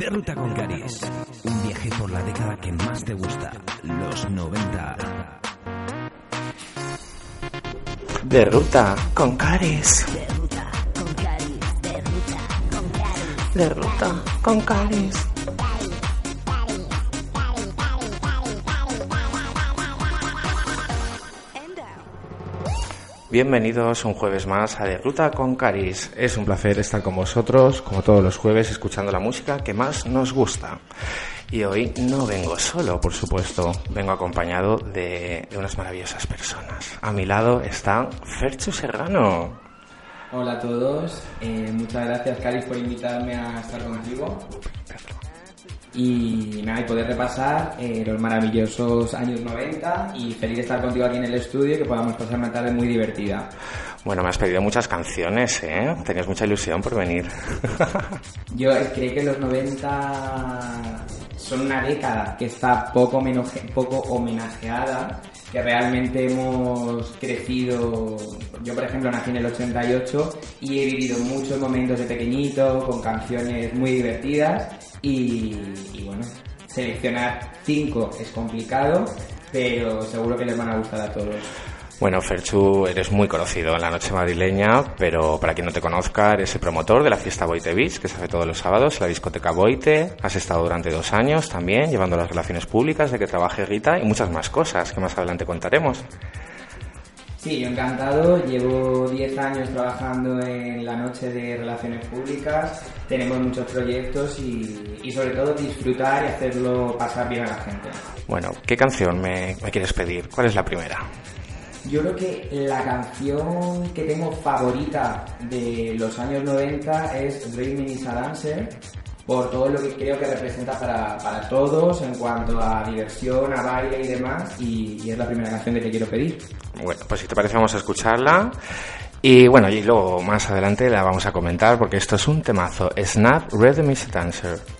De Ruta con Caris. Un viaje por la década que más te gusta, los 90. De Ruta con Caris. De ruta con Caris, de ruta con Caris. De Ruta con Caris. Bienvenidos un jueves más a De Ruta con Caris. Es un placer estar con vosotros, como todos los jueves, escuchando la música que más nos gusta. Y hoy no vengo solo, por supuesto, vengo acompañado de, de unas maravillosas personas. A mi lado está Ferchu Serrano. Hola a todos, eh, muchas gracias Caris por invitarme a estar contigo y nada, y poder repasar eh, los maravillosos años 90 y feliz de estar contigo aquí en el estudio y que podamos pasar una tarde muy divertida. Bueno, me has pedido muchas canciones, ¿eh? Tenías mucha ilusión por venir. Yo eh, creo que los 90 son una década que está poco, poco homenajeada, que realmente hemos crecido. Yo, por ejemplo, nací en el 88 y he vivido muchos momentos de pequeñito con canciones muy divertidas y, bueno, seleccionar cinco es complicado, pero seguro que les van a gustar a todos. Bueno, Ferchu, eres muy conocido en la noche madrileña, pero para quien no te conozca, eres el promotor de la fiesta Boite que se hace todos los sábados en la discoteca Boite. Has estado durante dos años también llevando las relaciones públicas de que trabaje Rita y muchas más cosas que más adelante contaremos. Sí, yo encantado. Llevo 10 años trabajando en la noche de relaciones públicas. Tenemos muchos proyectos y, y sobre todo disfrutar y hacerlo pasar bien a la gente. Bueno, ¿qué canción me, me quieres pedir? ¿Cuál es la primera? Yo creo que la canción que tengo favorita de los años 90 es Dreaming is a Dancer, por todo lo que creo que representa para, para todos en cuanto a diversión, a baile y demás, y, es la primera canción que te quiero pedir. Bueno, pues si te parece vamos a escucharla. Y bueno, y luego más adelante la vamos a comentar porque esto es un temazo. Snap Rhythm is a Dancer.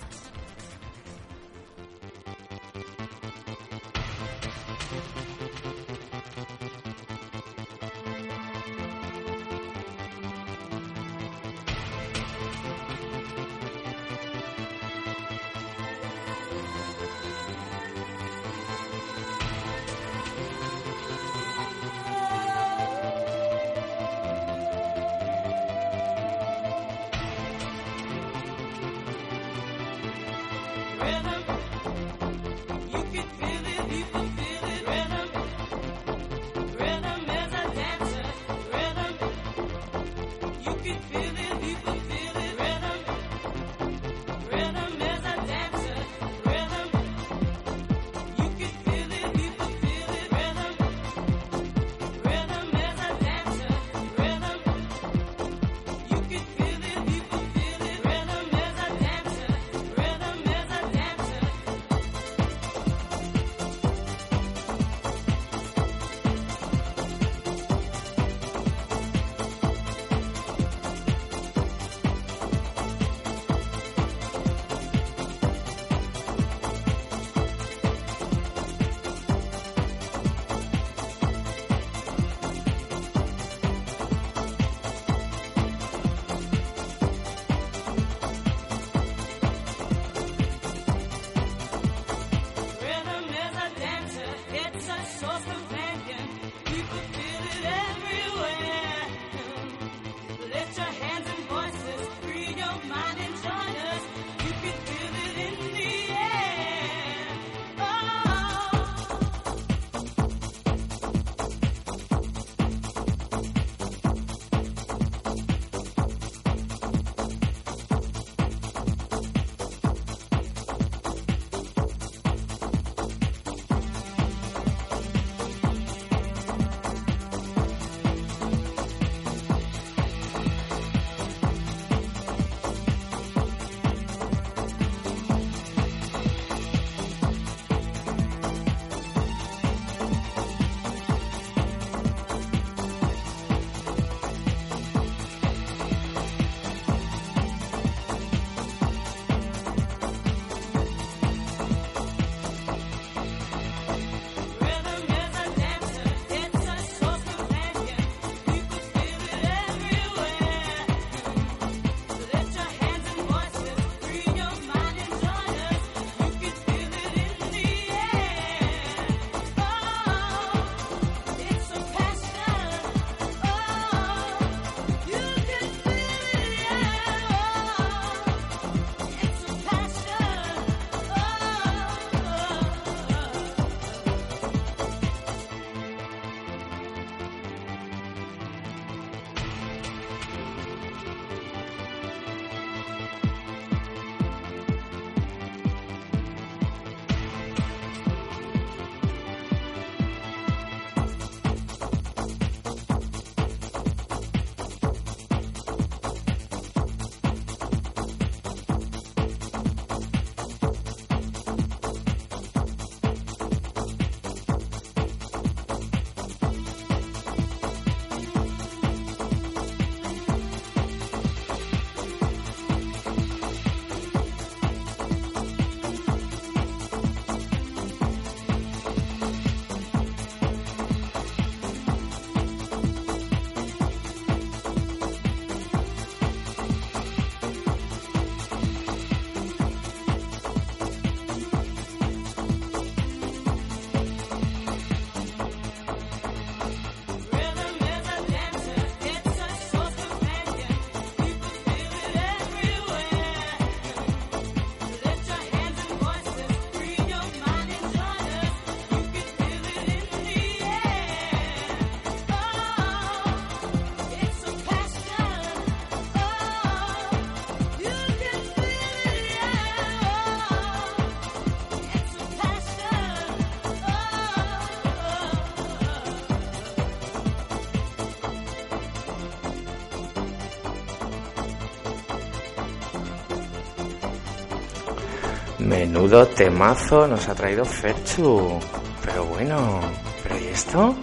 Menudo temazo nos ha traído Ferchu. Pero bueno, ¿pero y esto?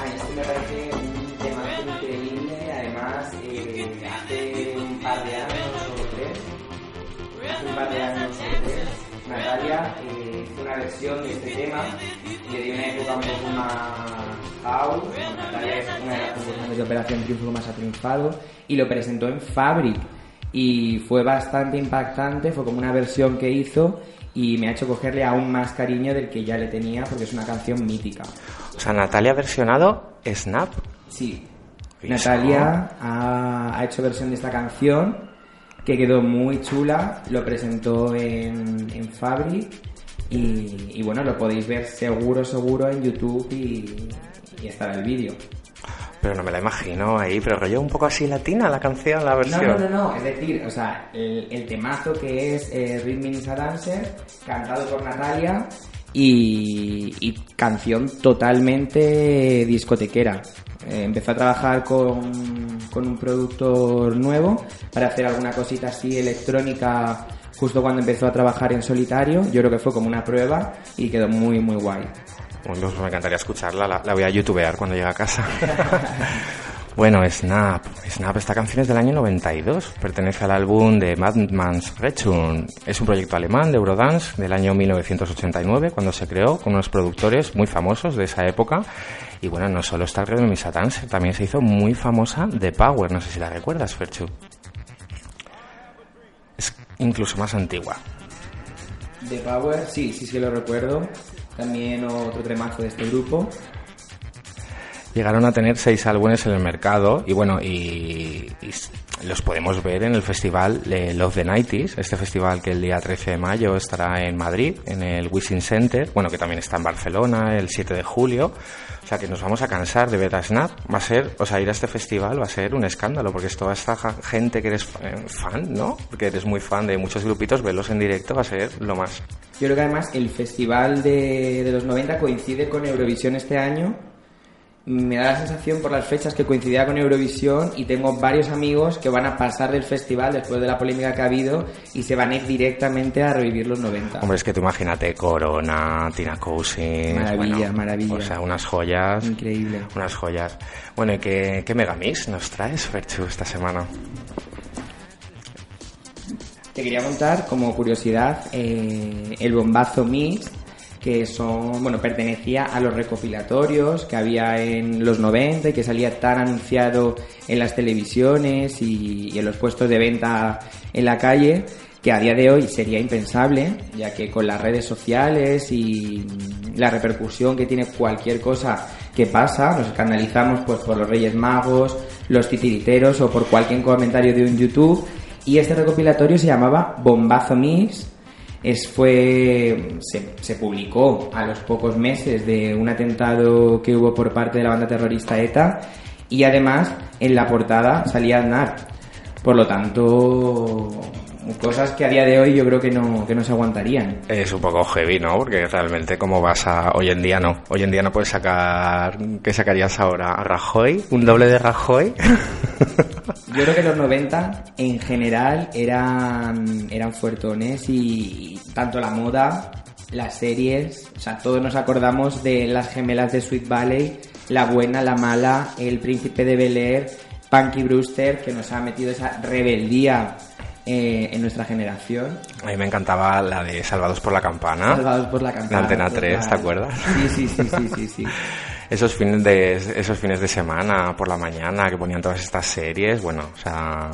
Ay, esto me parece un tema increíble. Además, eh, hace un par de años o tres, un par de años o tres, Natalia eh, hizo una versión de este tema que dio una época un poco más house. Natalia es una de las concursantes de Operación Triunfo más ha triunfado y lo presentó en Fabric. Y fue bastante impactante, fue como una versión que hizo y me ha hecho cogerle aún más cariño del que ya le tenía porque es una canción mítica. O sea, Natalia ha versionado Snap. Sí. ¿Y Natalia ha, ha hecho versión de esta canción que quedó muy chula, lo presentó en, en Fabric y, y bueno, lo podéis ver seguro, seguro en YouTube y, y estará el vídeo. Pero no me la imagino ahí, pero rollo un poco así latina la canción, la No, versión. no, no, no, es decir, o sea, el, el temazo que es eh, Rhythm is a Dancer, cantado por Natalia y, y canción totalmente discotequera. Eh, empezó a trabajar con, con un productor nuevo para hacer alguna cosita así electrónica justo cuando empezó a trabajar en solitario. Yo creo que fue como una prueba y quedó muy, muy guay. Me encantaría escucharla, la, voy a youtubear cuando llegue a casa. bueno, Snap. Snap, esta canción es del año 92. Pertenece al álbum de Madman's Rechun. Es un proyecto alemán de Eurodance del año 1989, cuando se creó con unos productores muy famosos de esa época. Y bueno, no solo está el Rhythm is a Dancer, también se hizo muy famosa The Power. No sé si la recuerdas, Ferchu. Es incluso más antigua. The Power, sí, sí, sí lo recuerdo. También otro tremazo de este grupo. Llegaron a tener seis álbumes en el mercado y bueno, y, los podemos ver en el festival eh, Love the 90s, este festival que el día 13 de mayo estará en Madrid, en el Wishing Center, bueno, que también está en Barcelona el 7 de julio. O sea que nos vamos a cansar de ver a Snap. Va a ser, o sea, ir a este festival va a ser un escándalo, porque es toda esta gente que eres eh, fan, ¿no? Que eres muy fan de muchos grupitos, verlos en directo va a ser lo más. Yo creo que además el festival de, de los 90 coincide con Eurovisión este año. Me da la sensación por las fechas que coincidía con Eurovisión y tengo varios amigos que van a pasar del festival después de la polémica que ha habido y se van a ir directamente a revivir los 90. Hombre, es que tú imagínate Corona, Tina Cousins... Maravilla, bueno, maravilla. O sea, unas joyas... Increíble. Unas joyas. Bueno, ¿y qué, qué Megamix nos traes, Ferchu, esta semana? Te quería contar como curiosidad eh, el bombazo mix que son, bueno, pertenecía a los recopilatorios que había en los 90 y que salía tan anunciado en las televisiones y, y en los puestos de venta en la calle que a día de hoy sería impensable, ya que con las redes sociales y la repercusión que tiene cualquier cosa que pasa, nos escandalizamos pues por los Reyes Magos, los titiriteros o por cualquier comentario de un YouTube y este recopilatorio se llamaba Bombazo Mix. Es, fue, se, se publicó a los pocos meses de un atentado que hubo por parte de la banda terrorista ETA y además en la portada salía Aznar. Por lo tanto, cosas que a día de hoy yo creo que no, que no se aguantarían. Es un poco heavy, ¿no? Porque realmente como vas a... Hoy en día no. Hoy en día no puedes sacar... ¿Qué sacarías ahora? ¿A Rajoy? ¿Un doble de Rajoy? Yo creo que los 90 en general eran, eran fuertones y tanto la moda, las series, o sea, todos nos acordamos de las gemelas de Sweet Valley, la buena, la mala, el príncipe de Bel Air, Punky Brewster, que nos ha metido esa rebeldía eh, en nuestra generación. A mí me encantaba la de Salvados por la Campana. Salvados por la campana. La Antena total. 3, ¿te acuerdas? Sí, sí, sí, sí, sí, sí. Esos fines de esos fines de semana por la mañana que ponían todas estas series, bueno, o sea,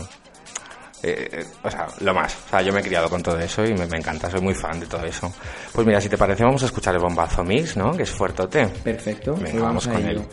eh, eh, o sea, lo más. O sea, yo me he criado con todo eso y me, me encanta, soy muy fan de todo eso. Pues mira, si te parece, vamos a escuchar el bombazo mix, ¿no? Que es fuertote. Perfecto. Venga, pues vamos con ello. él.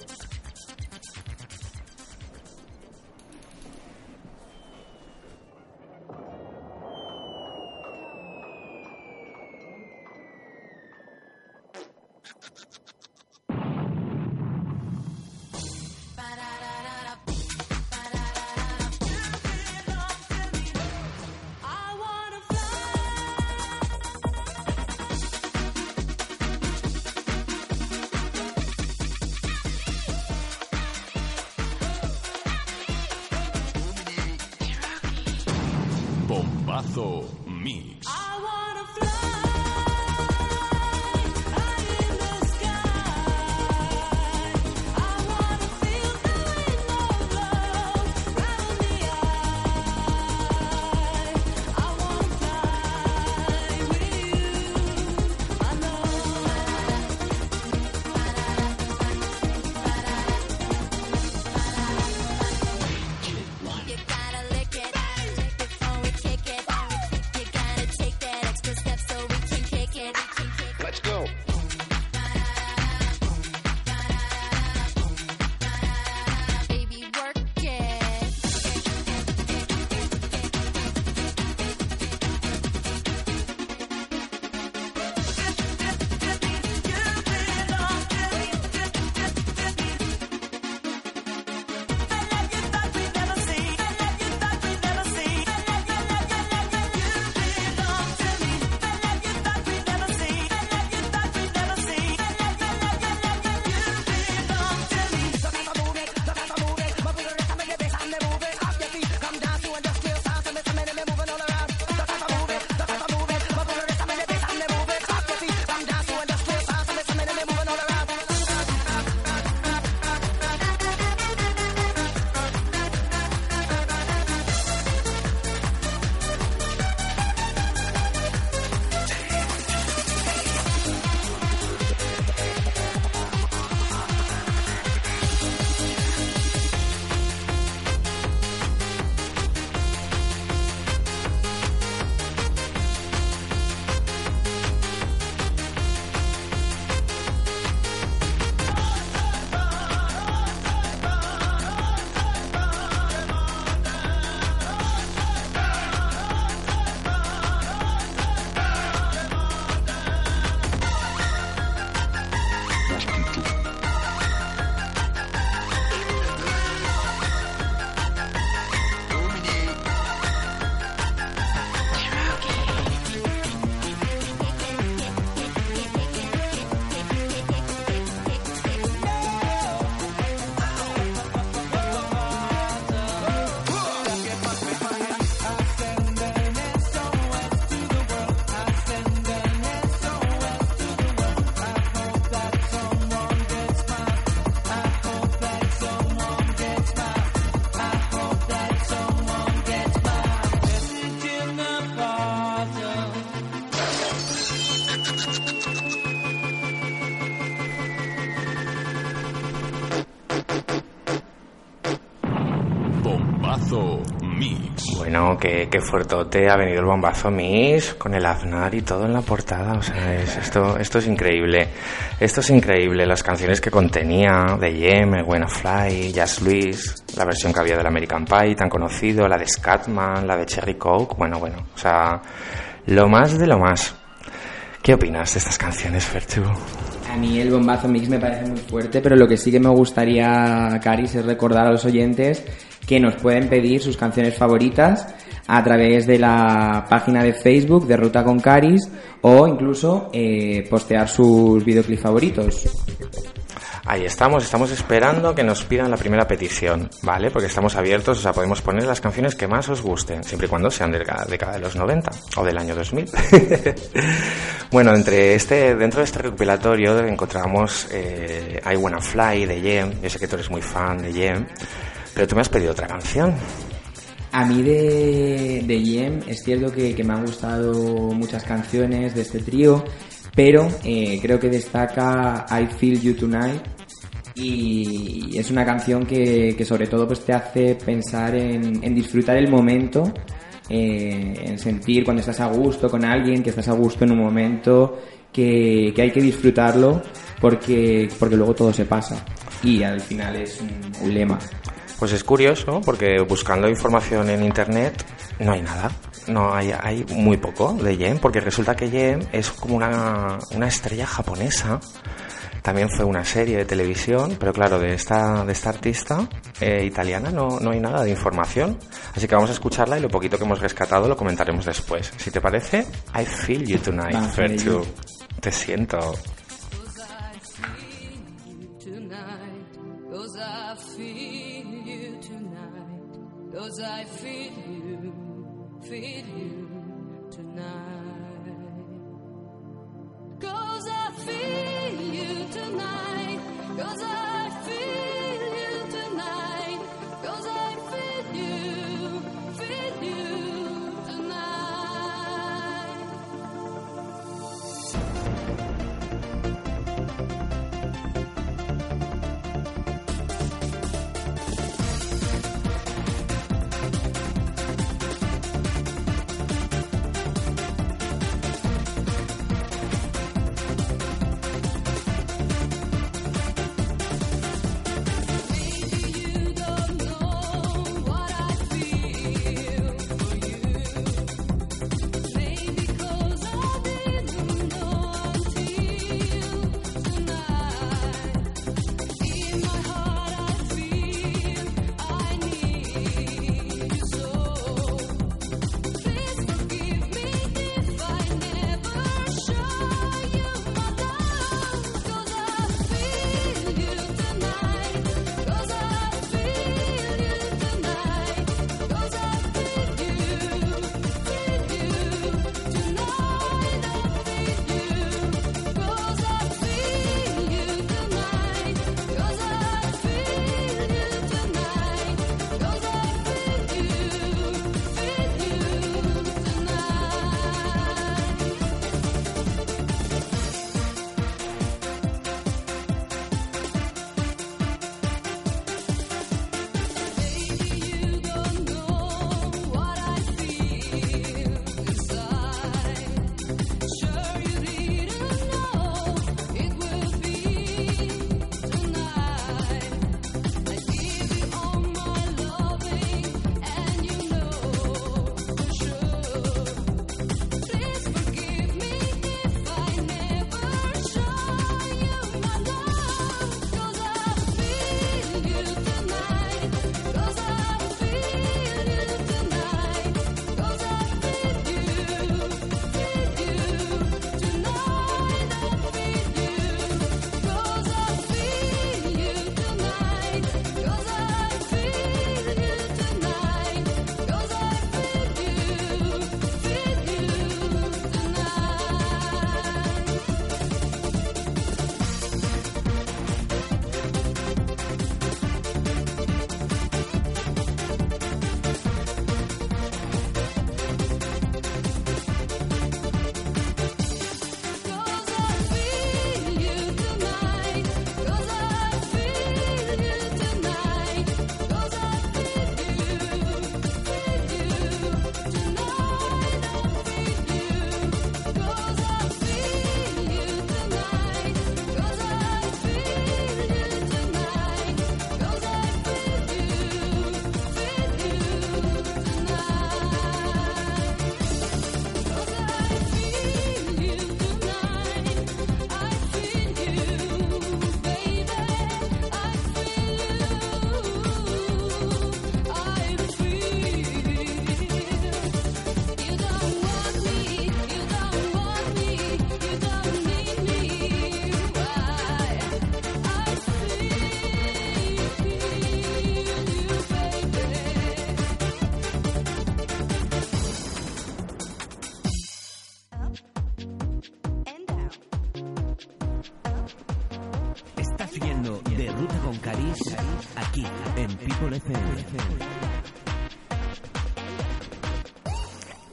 Qué, qué fuertote ha venido el bombazo Mix con el Aznar y todo en la portada. O sea, es- esto, esto es increíble. Esto es increíble. Las canciones que contenía de Yem, el Fly, Jazz Luis, la versión que había del American Pie, tan conocido, la de Scatman, la de Cherry Coke. Bueno, bueno. O sea, lo más de lo más. ¿Qué opinas de estas canciones, Fertu? A mí el bombazo mix me parece muy fuerte, pero lo que sí que me gustaría, Caris, es recordar a los oyentes que nos pueden pedir sus canciones favoritas a través de la página de Facebook de Ruta con Caris o incluso eh, postear sus videoclips favoritos. Ahí estamos, estamos esperando que nos pidan la primera petición, ¿vale? Porque estamos abiertos, o sea, podemos poner las canciones que más os gusten, siempre y cuando sean de la década de los 90 o del año 2000. bueno, entre este, dentro de este recopilatorio encontramos eh, I Wanna Fly de Jem, yo sé que tú eres muy fan de Jem, pero tú me has pedido otra canción. A mí de, de Yem es cierto que, que me han gustado muchas canciones de este trío, pero eh, creo que destaca I Feel You Tonight y es una canción que, que sobre todo pues te hace pensar en, en disfrutar el momento, eh, en sentir cuando estás a gusto con alguien, que estás a gusto en un momento, que, que hay que disfrutarlo porque, porque luego todo se pasa y al final es un, un lema. Pues es curioso porque buscando información en internet no hay nada. No hay, hay muy poco de Jem, porque resulta que Jem es como una, una estrella japonesa. También fue una serie de televisión, pero claro, de esta, de esta artista eh, italiana no, no hay nada de información. Así que vamos a escucharla y lo poquito que hemos rescatado lo comentaremos después. Si te parece, I feel you tonight, Fertu. Te siento. Cause I feel you, feel you tonight. Cause I feel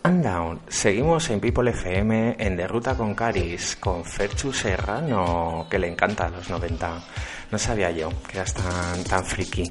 And Down. Seguimos en People FM en De Ruta con Caris, con Ferchu Serrano, que le encanta a los 90. No sabía yo que eras tan, tan friki.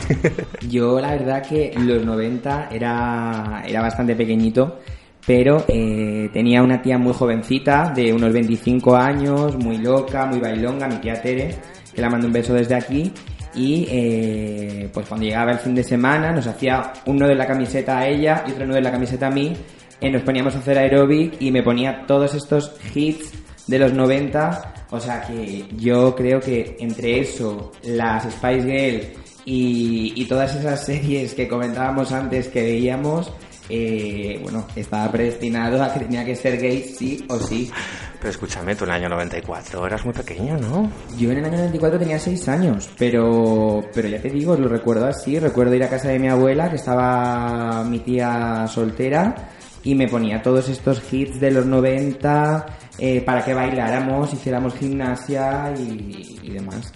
Yo la verdad que en los 90 era, era bastante pequeñito, pero eh, tenía una tía muy jovencita, de unos 25 años, muy loca, muy bailonga, mi tía Tere, que la mando un beso desde aquí. Y eh, pues cuando llegaba el fin de semana nos hacía un nudo en la camiseta a ella y otro nudo en la camiseta a mí. eh, nos poníamos a hacer aeróbic y me ponía todos estos hits de los 90. O sea que yo creo que entre eso, las Spice Girls y todas esas series que comentábamos antes que veíamos, eh, bueno, estaba predestinado a que tenía que ser gay sí o sí. Pero escúchame, tú en el año 94 eras muy pequeño, ¿no? Yo en el año 94 tenía 6 años, pero, pero ya te digo, lo recuerdo así. Recuerdo ir a casa de mi abuela, que estaba mi tía soltera, y me ponía todos estos hits de los 90 eh, para que bailáramos, hiciéramos gimnasia y, y demás.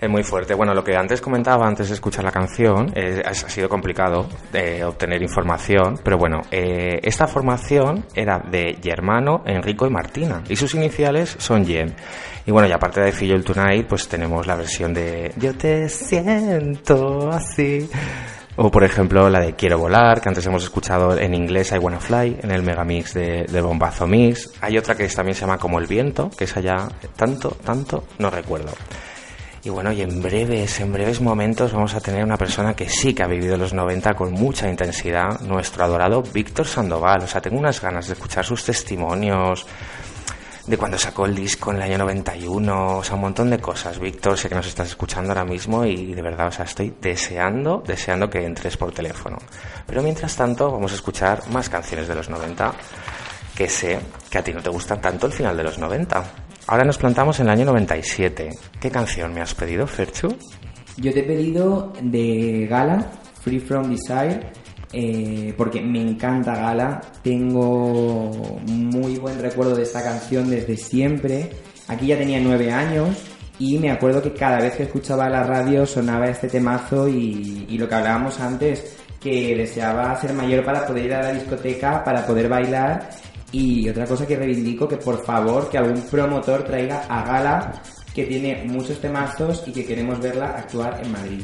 Es muy fuerte. Bueno, lo que antes comentaba, antes de escuchar la canción, eh, ha sido complicado de obtener información, pero bueno, eh, esta formación era de Germano, Enrico y Martina, y sus iniciales son Yen. Y bueno, y aparte de Feel Tonight, pues tenemos la versión de Yo te siento así. O por ejemplo la de Quiero volar, que antes hemos escuchado en inglés I Wanna Fly, en el megamix de, de Bombazo Mix. Hay otra que también se llama Como el viento, que esa ya tanto, tanto no recuerdo. Y bueno, y en breves, en breves momentos vamos a tener una persona que sí que ha vivido los 90 con mucha intensidad, nuestro adorado Víctor Sandoval. O sea, tengo unas ganas de escuchar sus testimonios de cuando sacó el disco en el año 91, o sea, un montón de cosas. Víctor, sé que nos estás escuchando ahora mismo y de verdad, o sea, estoy deseando, deseando que entres por teléfono. Pero mientras tanto, vamos a escuchar más canciones de los 90 que sé que a ti no te gustan tanto el final de los 90. Ahora nos plantamos en el año 97. ¿Qué canción me has pedido, Ferchu? Yo te he pedido de Gala, Free From Desire, eh, porque me encanta Gala. Tengo muy buen recuerdo de esta canción desde siempre. Aquí ya tenía nueve años y me acuerdo que cada vez que escuchaba la radio sonaba este temazo y, y lo que hablábamos antes, que deseaba ser mayor para poder ir a la discoteca, para poder bailar. Y otra cosa que reivindico, que por favor que algún promotor traiga a Gala, que tiene muchos temazos y que queremos verla actuar en Madrid.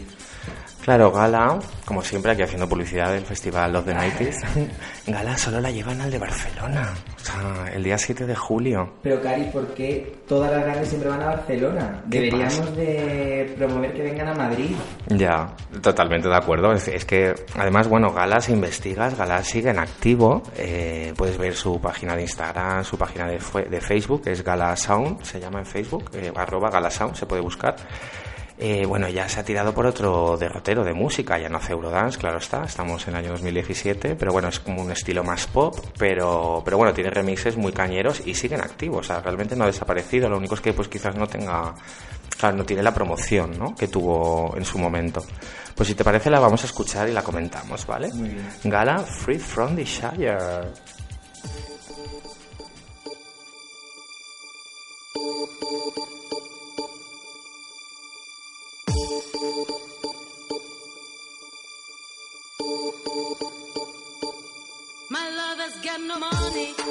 Claro, Gala, como siempre aquí haciendo publicidad del Festival of the Nighties, Gala solo la llevan al de Barcelona, o sea, el día 7 de julio. Pero Cari, ¿por qué todas las grandes siempre van a Barcelona? ¿Qué Deberíamos pasa? de promover que vengan a Madrid. Ya, totalmente de acuerdo. Es, es que, además, bueno, Gala, si investigas, Gala sigue en activo. Eh, puedes ver su página de Instagram, su página de Facebook, es Gala Sound, se llama en Facebook, eh, arroba Gala Sound, se puede buscar. Eh, bueno, ya se ha tirado por otro derrotero de música, ya no hace Eurodance, claro está, estamos en el año 2017, pero bueno, es como un estilo más pop, pero, pero bueno, tiene remixes muy cañeros y siguen activos, o sea, realmente no ha desaparecido, lo único es que pues quizás no tenga, claro, no tiene la promoción, ¿no? Que tuvo en su momento. Pues si te parece la vamos a escuchar y la comentamos, ¿vale? Muy bien. Gala Free from the Shire.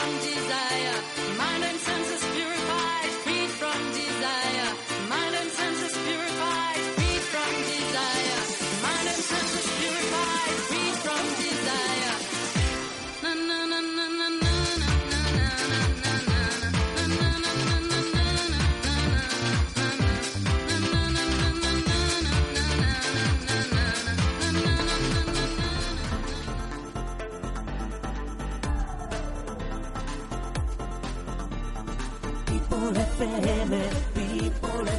strong desire. People FM, People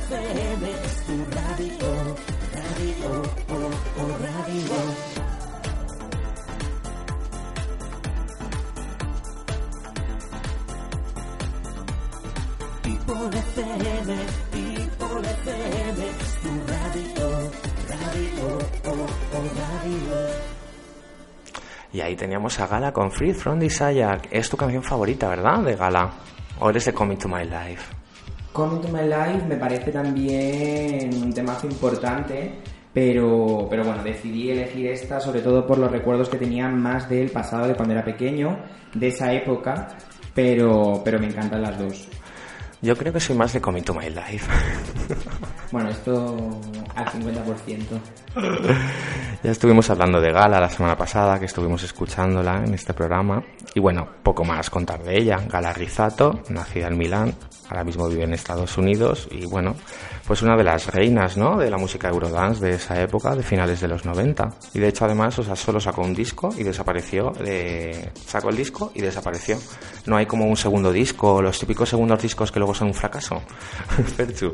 Y ahí teníamos a Gala con Free From Desire. Es tu canción favorita, ¿verdad? De Gala. ¿O eres de Coming to My Life? Coming to My Life me parece también un temazo importante, pero, pero bueno, decidí elegir esta sobre todo por los recuerdos que tenía más del pasado de cuando era pequeño, de esa época, pero, pero me encantan las dos. Yo creo que soy más de Coming to My Life. Bueno, esto al 50%. Ya estuvimos hablando de Gala la semana pasada, que estuvimos escuchándola en este programa. Y bueno, poco más contar de ella. Gala Rizzato, nacida en Milán, ahora mismo vive en Estados Unidos y bueno, pues una de las reinas, ¿no? De la música Eurodance de esa época, de finales de los 90. Y de hecho además, o sea, solo sacó un disco y desapareció. eh, sacó el disco y desapareció. No hay como un segundo disco, los típicos segundos discos que luego son un fracaso. Ferchu.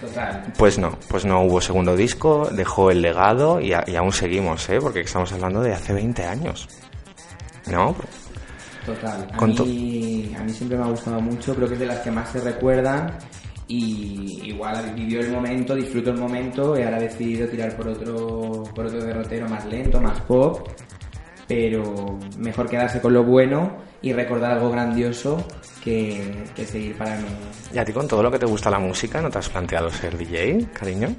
Total. Pues no, pues no hubo segundo disco, dejó el legado y, a- y aún seguimos, ¿eh? Porque estamos hablando de hace 20 años. ¿No? Total. A mí, a mí siempre me ha gustado mucho, creo que es de las que más se recuerdan y igual vivió el momento, disfrutó el momento y ahora ha decidido tirar por otro, por otro derrotero más lento, más pop, pero mejor quedarse con lo bueno y recordar algo grandioso que, que seguir para mí. ¿Y a ti con todo lo que te gusta la música no te has planteado ser DJ, cariño?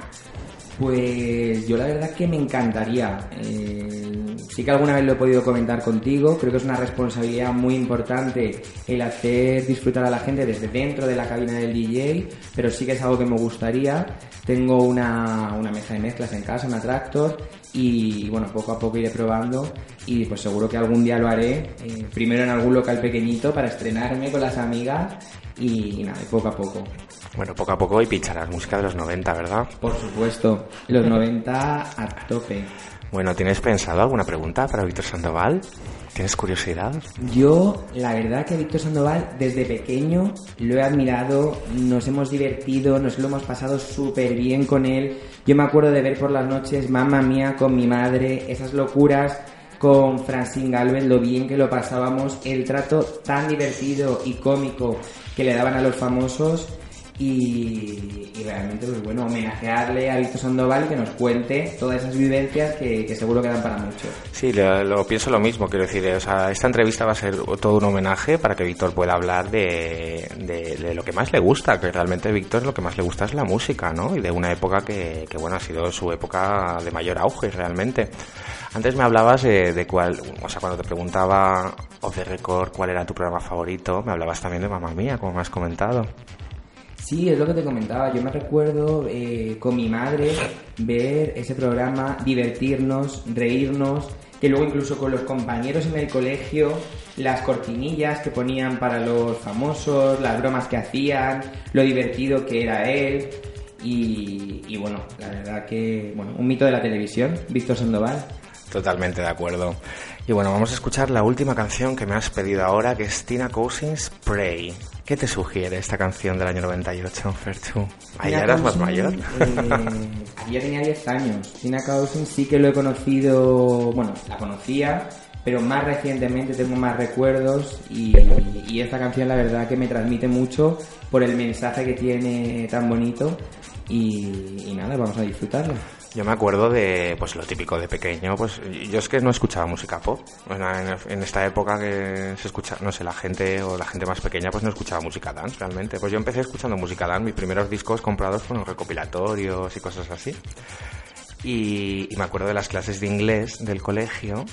Pues yo la verdad que me encantaría. Eh, sí que alguna vez lo he podido comentar contigo. Creo que es una responsabilidad muy importante el hacer disfrutar a la gente desde dentro de la cabina del DJ, pero sí que es algo que me gustaría. Tengo una, una mesa de mezclas en casa, una Tractor, y bueno, poco a poco iré probando y pues seguro que algún día lo haré. eh, primero en algún local pequeñito para estrenarme con las amigas y, nada, y poco a poco. Bueno, poco a poco y picharás música de los 90, ¿verdad? Por supuesto, los 90 a tope. Bueno, ¿tienes pensado alguna pregunta para Víctor Sandoval? ¿Tienes curiosidad? Yo, la verdad que Víctor Sandoval, desde pequeño, lo he admirado, nos hemos divertido, nos lo hemos pasado súper bien con él. Yo me acuerdo de ver por las noches Mamma Mía con mi madre, esas locuras con Francine Galvez, lo bien que lo pasábamos, el trato tan divertido y cómico que le daban a los famosos. Y, y realmente, pues bueno, homenajearle a Víctor Sandoval y que nos cuente todas esas vivencias que, que seguro quedan para mucho. Sí, lo, lo pienso lo mismo, quiero decir, eh, o sea, esta entrevista va a ser todo un homenaje para que Víctor pueda hablar de, de- de lo que más le gusta, que realmente Víctor lo que más le gusta es la música, ¿no? Y de una época que, que, bueno, ha sido su época de mayor auge realmente. Antes me hablabas de, de cuál, o sea, cuando te preguntaba off the record cuál era tu programa favorito, me hablabas también de Mamma Mía, como me has comentado. Sí, es lo que te comentaba. Yo me recuerdo eh, con mi madre ver ese programa, divertirnos, reírnos, que luego incluso con los compañeros en el colegio, las cortinillas que ponían para los famosos, las bromas que hacían, lo divertido que era él. Y, y bueno, la verdad que, bueno, un mito de la televisión, Víctor Sandoval. Totalmente de acuerdo. Y bueno, vamos a escuchar la última canción que me has pedido ahora, que es Tina Cousins, Pray. ¿Qué te sugiere esta canción del año 98, Ferchu? Ahí ya eras más mayor. eh, ya tenía 10 años. Tina Cousins sí que lo he conocido, bueno, la conocía, pero más recientemente tengo más recuerdos y, y esta canción la verdad que me transmite mucho por el mensaje que tiene tan bonito y, y nada, vamos a disfrutarlo. Yo me acuerdo de, pues lo típico de pequeño, pues yo es que no escuchaba música pop. En, en esta época que se escucha, no sé, la gente o la gente más pequeña pues no escuchaba música dance realmente. Pues yo empecé escuchando música dance, mis primeros discos comprados fueron recopilatorios y cosas así. Y, y me acuerdo de las clases de inglés del colegio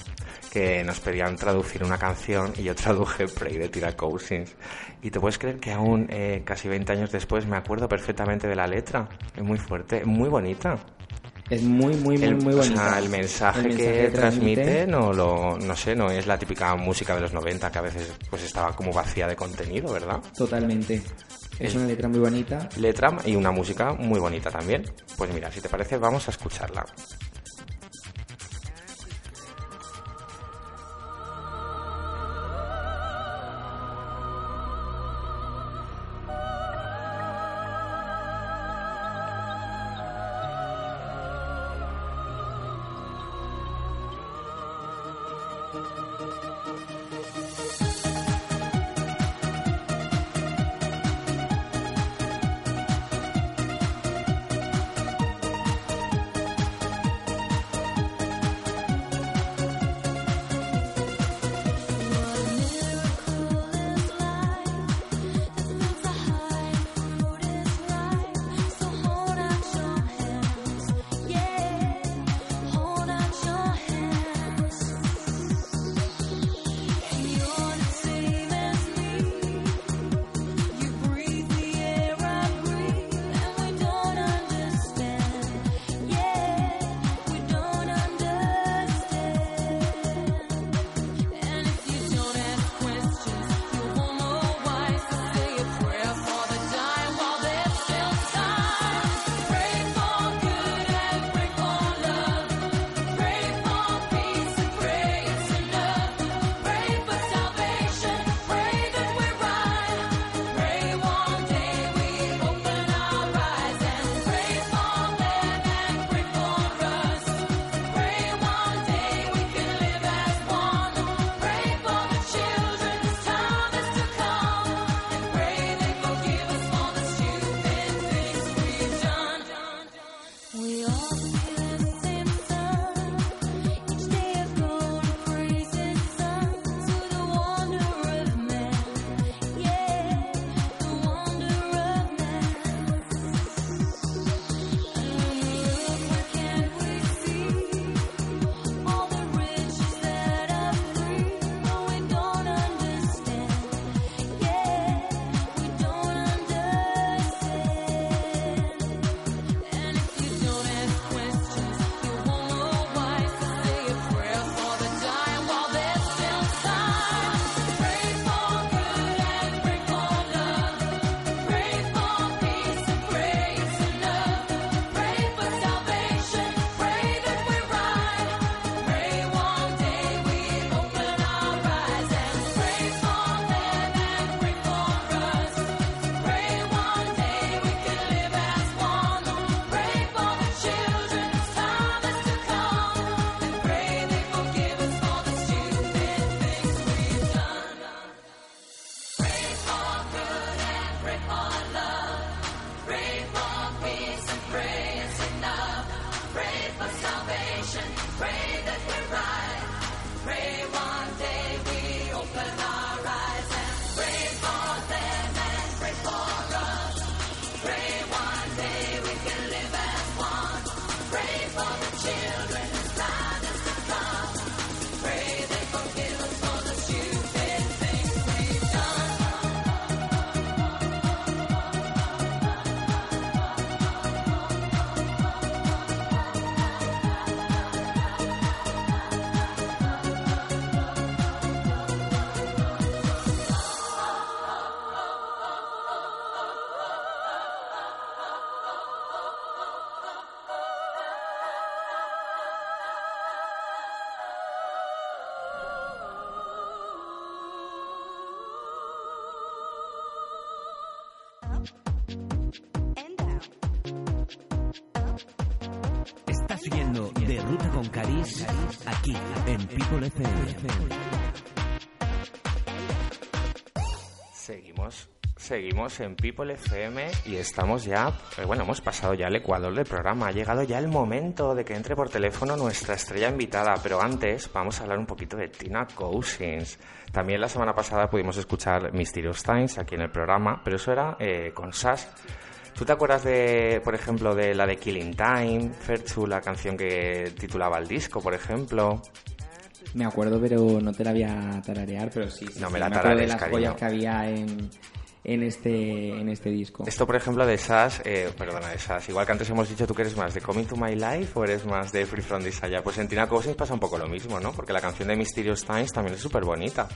que nos pedían traducir una canción y yo traduje Pray de Tina Cousins. Y te puedes creer que aún eh, casi 20 años después me acuerdo perfectamente de la letra. Es muy fuerte, muy bonita. Es muy, muy, muy, El, muy o bonita. sea, el mensaje, El mensaje que transmite, no lo no sé, no es la típica música de los 90 que a veces pues estaba como vacía de contenido, ¿verdad? Totalmente. Es una letra muy bonita. Letra y una música muy bonita también. Pues mira, si te parece, vamos a escucharla. Siguiendo De Ruta con Caris aquí en People FM. Seguimos, seguimos en People FM y estamos ya, eh, bueno, hemos pasado ya el ecuador del programa. Ha llegado ya el momento de que entre por teléfono nuestra estrella invitada, pero antes vamos a hablar un poquito de Tina Cousins. También la semana pasada pudimos escuchar Mysterious Times aquí en el programa, pero eso era eh, con Sash. ¿Tú te acuerdas de, por ejemplo, de la de Killing Time, Ferchu, la canción que titulaba el disco, por ejemplo? Me acuerdo, pero no te la voy a tararear, pero sí. sí No me la acuerdo de las cariño. joyas que había en, en, este, en este disco. Esto, por ejemplo, de Sash, eh, perdona, de Sash, igual que antes hemos dicho, ¿tú que eres más de Coming to My Life o eres más de Free From Desire? Pues en Tina Cousins pasa un poco lo mismo, ¿no? Porque la canción de Mysterious Times también es súper bonita.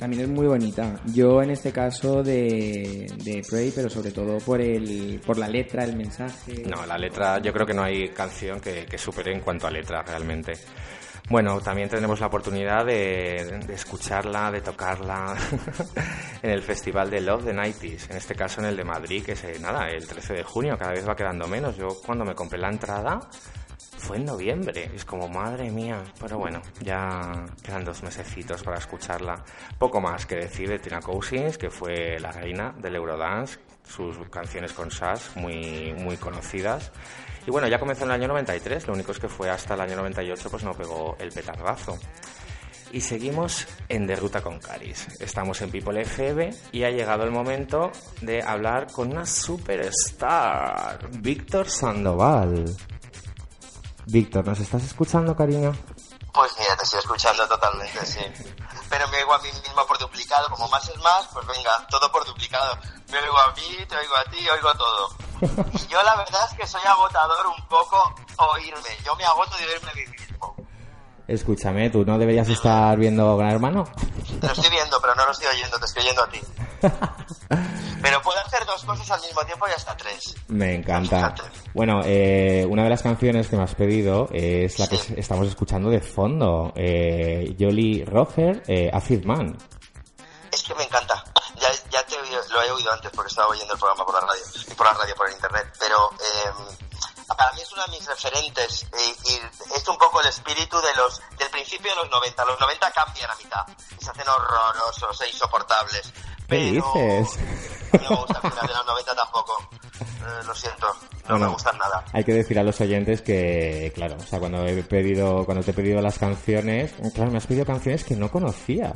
También es muy bonita. Yo en este caso de, de Prey, pero sobre todo por el por la letra, el mensaje. No, la letra, yo creo que no hay canción que, que supere en cuanto a letra realmente. Bueno, también tendremos la oportunidad de, escucharla, de tocarla en el Festival de Love the 90s, en este caso en el de Madrid, que es, nada, el 13 de junio, cada vez va quedando menos. Yo cuando me compré la entrada fue en noviembre. Es como, madre mía. Pero bueno, ya quedan dos mesecitos para escucharla. Poco más que decir de Tina Cousins, que fue la reina del Eurodance. Sus canciones con Sash, muy, muy conocidas. Y bueno, ya comenzó en el año 93. Lo único es que fue hasta el año 98, pues no pegó el petardazo. Y seguimos en De Ruta con Caris. Estamos en People FM y ha llegado el momento de hablar con una superstar, Víctor Sandoval. Víctor, ¿nos estás escuchando, cariño? Pues mira, te estoy escuchando totalmente, sí. Pero me oigo a mí mismo por duplicado. Como más es más, pues venga, todo por duplicado. Me oigo a mí, te oigo a ti, oigo todo. Y yo la verdad es que soy agotador un poco oírme. Yo me agoto de oírme a mí mismo. Escúchame, ¿tú no deberías estar viendo Gran Hermano? Te lo estoy viendo, pero no lo estoy oyendo, te estoy oyendo a ti. Pero puedo hacer dos cosas al mismo tiempo y hasta tres. Me encanta. Bueno, eh, una de las canciones que me has pedido es la que Sí. estamos escuchando de fondo. Eh, Jolly Roger, eh, Acid Man. Es que me encanta. Ya, ya te lo he oído antes porque estaba oyendo el programa por la radio y por la radio por el internet. Pero eh, para mí es una de mis referentes y, y es un poco el espíritu de los del principio de los 90. Los 90 cambian a mitad y se hacen horrorosos e insoportables. ¿Qué Pero dices? No me gusta el final de los 90 tampoco. Eh, lo siento, no me gustan nada. Hay que decir a los oyentes que, claro, o sea, cuando he pedido, cuando te he pedido las canciones, claro, me has pedido canciones que no conocía.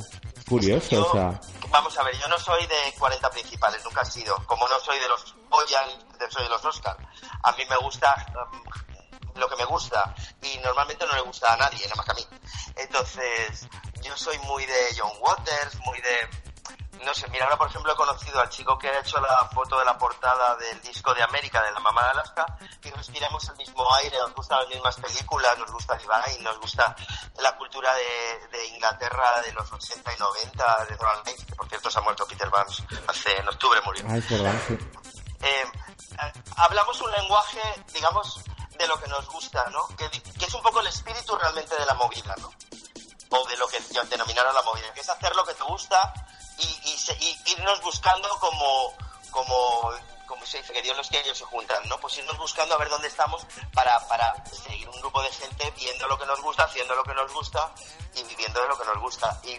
Curioso, Yo- o sea. Vamos a ver, yo no soy de 40 principales, nunca he sido. Como no soy de los Goya, de los Oscar. A mí me gusta um, lo que me gusta y normalmente no le gusta a nadie, nada más que a mí. Entonces, yo soy muy de John Waters, muy de... No sé, mira, ahora por ejemplo he conocido al chico que ha hecho la foto de la portada del disco de América, de la mamá de Alaska, y respiramos el mismo aire, nos gustan las mismas películas, nos gusta Divine, nos gusta la cultura de, de Inglaterra de los 80 y 90, de Donald Knight, que por cierto se ha muerto Peter Barnes, hace, en octubre murió. Sí. Eh, eh, hablamos un lenguaje, digamos, de lo que nos gusta, ¿no? Que, es un poco el espíritu realmente de la movida, ¿no? O de lo que denominaron la movida, que es hacer lo que te gusta y, y irnos buscando como, como, como se dice, que Dios los quiere ellos se juntan, ¿no? Pues irnos buscando a ver dónde estamos para, para seguir un grupo de gente viendo lo que nos gusta, haciendo lo que nos gusta y viviendo de lo que nos gusta. Y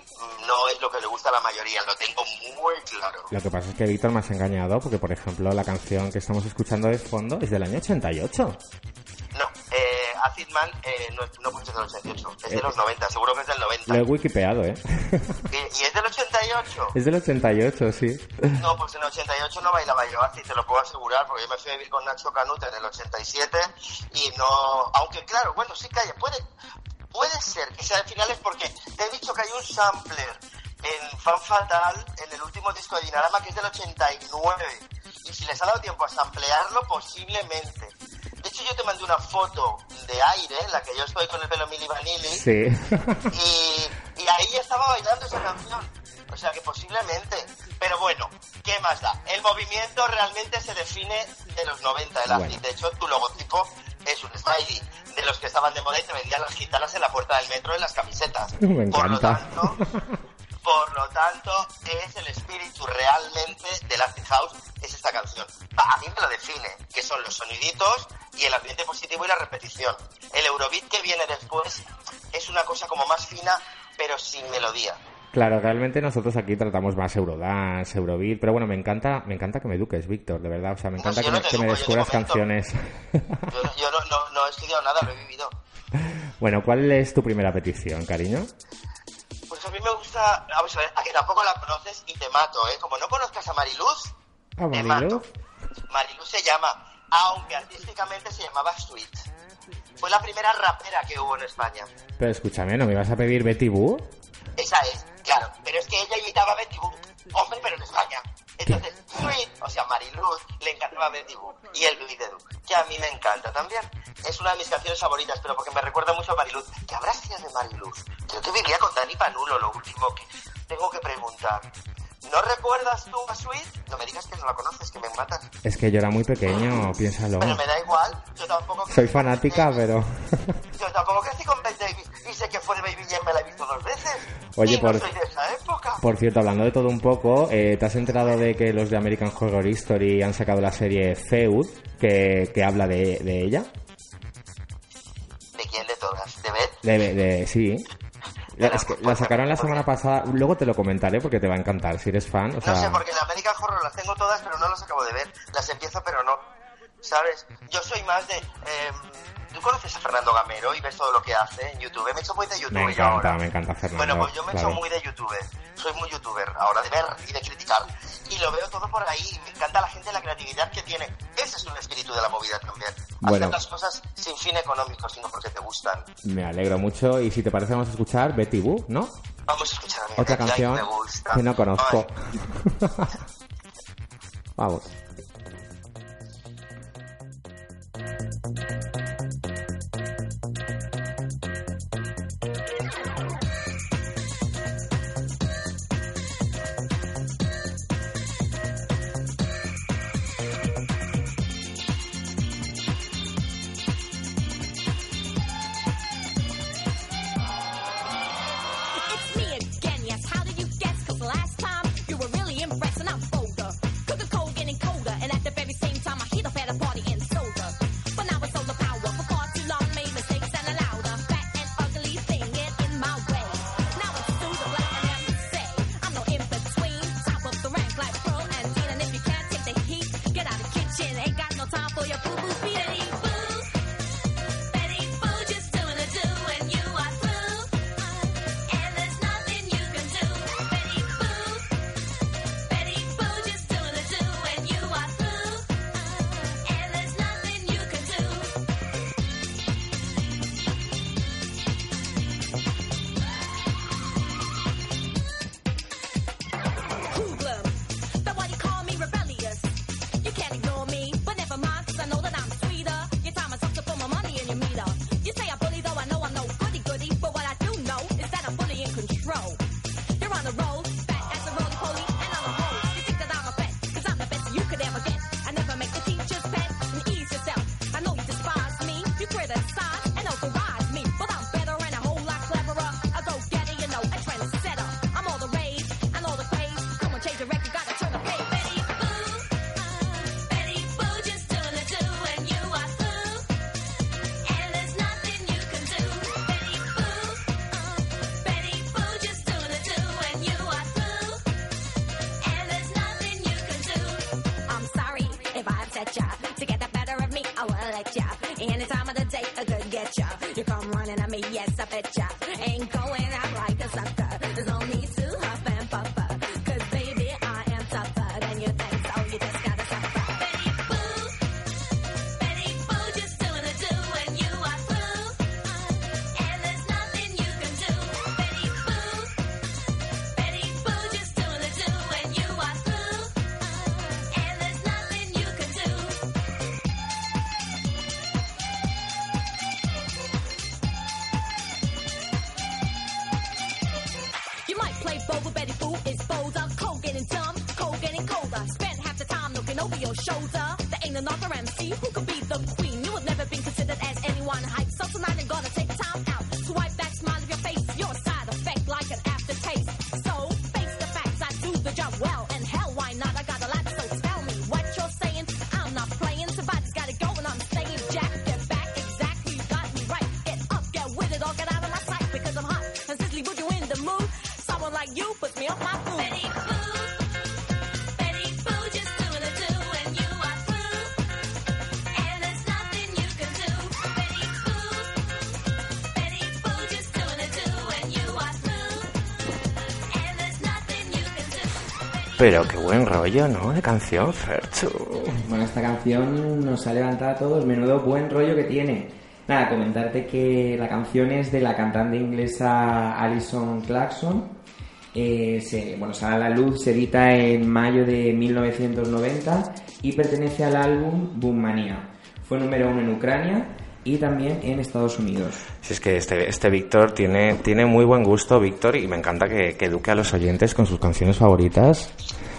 no es lo que le gusta a la mayoría, lo tengo muy claro. Lo que pasa es que Víctor me has engañado porque, por ejemplo, la canción que estamos escuchando de fondo es del año 88. No, eh, Acid Man eh, no, no puede ser del 88, es de Eh, los 90, seguro que es del 90. Lo he wikipeado, ¿eh? ¿Y, y es del 88? es del 88, sí. No, pues en el 88 no bailaba yo así, te lo puedo asegurar, porque yo me fui a vivir con Nacho Canute en el 87 y no... Aunque claro, bueno, sí hay, puede, puede ser que sea de finales porque te he dicho que hay un sampler en Fan Fatal, en el último disco de Dinarama, que es del 89. Y si les ha dado tiempo a samplearlo, posiblemente. De hecho, yo te mandé una foto de aire en la que yo estoy con el pelo Mili Vanilli Sí. y, y ahí estaba bailando esa canción. O sea que posiblemente. Pero bueno, ¿qué más da? El movimiento realmente se define de los 90 del Bueno. acid. De hecho, tu logotipo es un smiley de los que estaban de moda y te vendían las gitanas en la puerta del metro en las camisetas. Me Por lo encanta. tanto, por lo tanto, es el espíritu realmente del acid house, es esta canción. A mí me lo define, que son los soniditos y el ambiente positivo y la repetición. El Eurobeat que viene después es una cosa como más fina, pero sin melodía. Claro, realmente nosotros aquí tratamos más Eurodance, Eurobeat, pero bueno, me encanta, me encanta que me eduques, Víctor, de verdad, o sea, me No, encanta si que me, no te que me te descubras canciones. Yo, yo no, no, no he estudiado nada, lo he vivido. bueno, ¿cuál es tu primera petición, cariño? Pues a mí me gusta, vamos a ver, a que tampoco la conoces y te mato, ¿eh? Como no conozcas a Mariluz, ¿A te Mariluz? mato. Mariluz se llama, aunque artísticamente se llamaba Sweet. Fue la primera rapera que hubo en España. Pero escúchame, ¿no me ibas a pedir Betty Boo? Esa es, claro. Pero es que ella imitaba a Betty Boo, hombre, pero en España. Entonces, Sweet, o sea, Mariluz, le encantaba Betty Boo. Y el Du, que a mí me encanta también. Es una de mis canciones favoritas, pero porque me recuerda mucho a Mariluz. ¿Qué habrá sido de Mariluz? Yo que vivía con Dani Panulo, lo último que tengo que preguntar. ¿No recuerdas tú a Sweet? No me digas que no la conoces, que me matas. Es que yo era muy pequeño, piénsalo. Pero me da igual, yo tampoco... Soy fanática, pero... Yo tampoco crecí con Bette Davis y sé que fue de Baby Jane, me la he visto dos veces. Oye, y por- no soy de esa época. Por cierto, hablando de todo un poco, eh, ¿te has enterado de que los de American Horror Story han sacado la serie Feud, que, que habla de, de ella? De, de- sí. La, es que la sacaron la semana pasada. Luego te lo comentaré porque te va a encantar si eres fan. O sea, No sé, porque en American Horror las tengo todas, pero no las acabo de ver. Las empiezo, pero no. ¿Sabes? Yo soy más de... eh, ¿Tú conoces a Fernando Gamero y ves todo lo que hace en YouTube? Me he hecho muy de YouTube me encanta, ahora. me encanta Fernando. Bueno, pues yo me he claro. hecho muy de youtuber. Soy muy youtuber ahora, de ver y de criticar. Y lo veo todo por ahí. Me encanta la gente, la creatividad que tiene. Ese es un espíritu de la movida también. Bueno. Hacer las cosas sin fin económico, sino porque te gustan. Me alegro mucho. Y si te parece, vamos a escuchar Betty Boo, ¿no? Vamos a escuchar a mi Otra canción me gusta. que no conozco. Vamos. Pero qué buen rollo, ¿no? De canción, Ferchu. Bueno, esta canción nos ha levantado a todos, menudo buen rollo que tiene. Nada, comentarte que la canción es de la cantante inglesa Alison Clarkson. Eh, se, bueno, sale a la luz, se edita en mayo de 1990 y pertenece al álbum Boom Mania. Fue número uno en Ucrania y también en Estados Unidos. Si es que este, este Víctor tiene, tiene muy buen gusto, Víctor, y me encanta que, que eduque a los oyentes con sus canciones favoritas.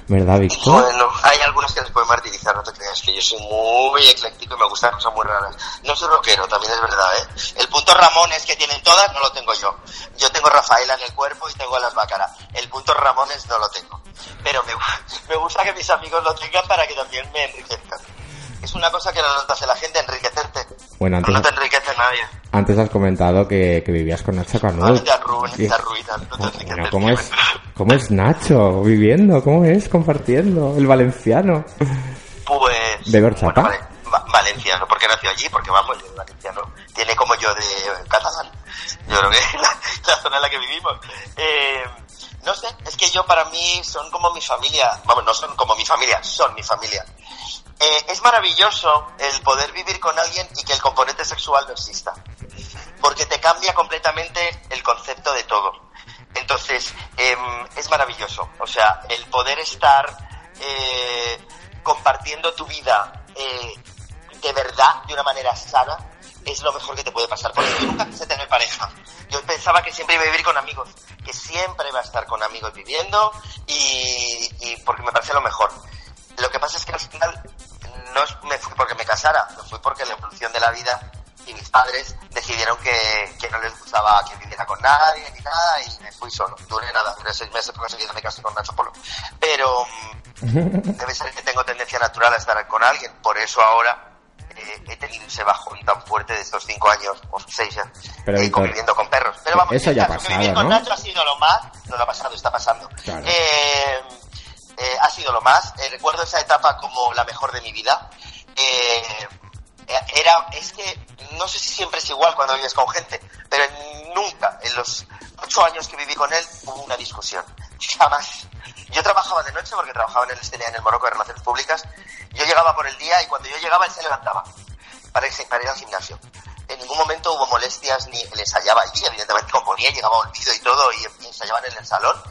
¿Verdad, Víctor? Bueno, hay algunas que les pueden martirizar, no te creas, que yo soy muy ecléctico y me gustan cosas muy raras. No soy rockero, también es verdad, ¿eh? El punto Ramones que tienen todas no lo tengo yo. Yo tengo Rafaela en el cuerpo y tengo las Bácaras. El punto Ramones no lo tengo. Pero me, me gusta que mis amigos lo tengan para que también me enriquezcan. Es una cosa que no hace la gente, enriquecerte. Bueno, antes, No te enriquece nadie. antes has comentado que, que vivías con Nacho Canut. arruinas, no te Bueno, enriqueces. ¿cómo es, ¿cómo es Nacho viviendo? ¿Cómo es compartiendo? El valenciano. Pues. ¿De Gorchapa? bueno, vale, va- valenciano, porque nació allí, porque vamos, de valenciano. Tiene como yo de catalán. Yo creo que la, la zona en la que vivimos. Eh, no sé, es que yo para mí son como mi familia. Vamos, no son como mi familia, son mi familia. Eh, es maravilloso el poder vivir con alguien y que el componente sexual no exista. Porque te cambia completamente el concepto de todo. Entonces, em, es maravilloso. O sea, el poder estar eh, compartiendo tu vida eh, de verdad, de una manera sana, es lo mejor que te puede pasar. Porque yo nunca quise tener pareja. Yo pensaba que siempre iba a vivir con amigos, que siempre iba a estar con amigos viviendo y, porque me parecía lo mejor. Lo que pasa es que al final no me fui porque me casara, me fui porque la evolución de la vida y mis padres decidieron que, que no les gustaba que viviera con nadie ni nada y me fui solo. Duré nada, duré seis meses porque enseguida me casé con Nacho Polo. Pero mm, debe ser que tengo tendencia natural a estar con alguien, por eso ahora eh, he tenido ese bajón tan fuerte de estos cinco años o seis ya, Pero, eh, conviviendo con perros. Pero vamos, eso ya ha pasado, vivir con ¿no? Nacho ha sido lo más, no lo ha pasado, está pasando. Claro. Eh, eh, ha sido lo más. Eh, recuerdo esa etapa como la mejor de mi vida. Eh, eh, era, es que no sé si siempre es igual cuando vives con gente, pero nunca, en los ocho años que viví con él, hubo una discusión. Jamás. Yo trabajaba de noche porque trabajaba en el STNA en el Morocco de Relaciones Públicas. Yo llegaba por el día y cuando yo llegaba él se levantaba para irse- para ir al gimnasio. En ningún momento hubo molestias ni él ensayaba allí, evidentemente componía, llegaba olvido y todo y, ensayaban en el salón.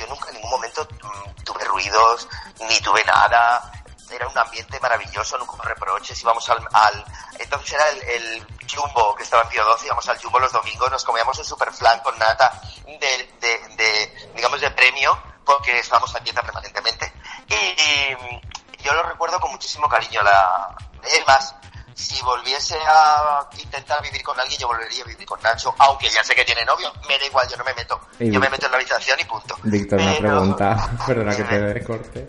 Yo nunca en ningún momento mm, tuve ruidos, ni tuve nada. Era un ambiente maravilloso, nunca hubo reproches. Íbamos al, al- entonces era el, el Jumbo que estaba en Pío 12, íbamos al Jumbo los domingos, nos comíamos un super flan con nata de, digamos, de premio, porque estábamos a dieta permanentemente. Y, y yo lo recuerdo con muchísimo cariño. La, es más, si volviese a intentar vivir con alguien, yo volvería a vivir con Nacho, aunque ya sé que tiene novio, me da igual, yo no me meto. Y- Yo me meto en la habitación y punto. Víctor, una Pero- pregunta. Perdona que te dé corte.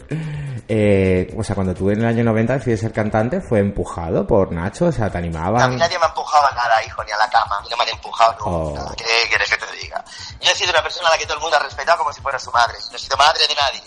Eh, o sea, cuando tú en el año 90 decidiste ser cantante, ¿fue empujado por Nacho? O sea, ¿te A mí animaban? nadie me ha empujado a nada, hijo, ni a la cama. A mí no me han empujado Oh. nunca. ¿Qué quieres que te diga? Yo he sido una persona a la que todo el mundo ha respetado como si fuera su madre. No he sido madre de nadie.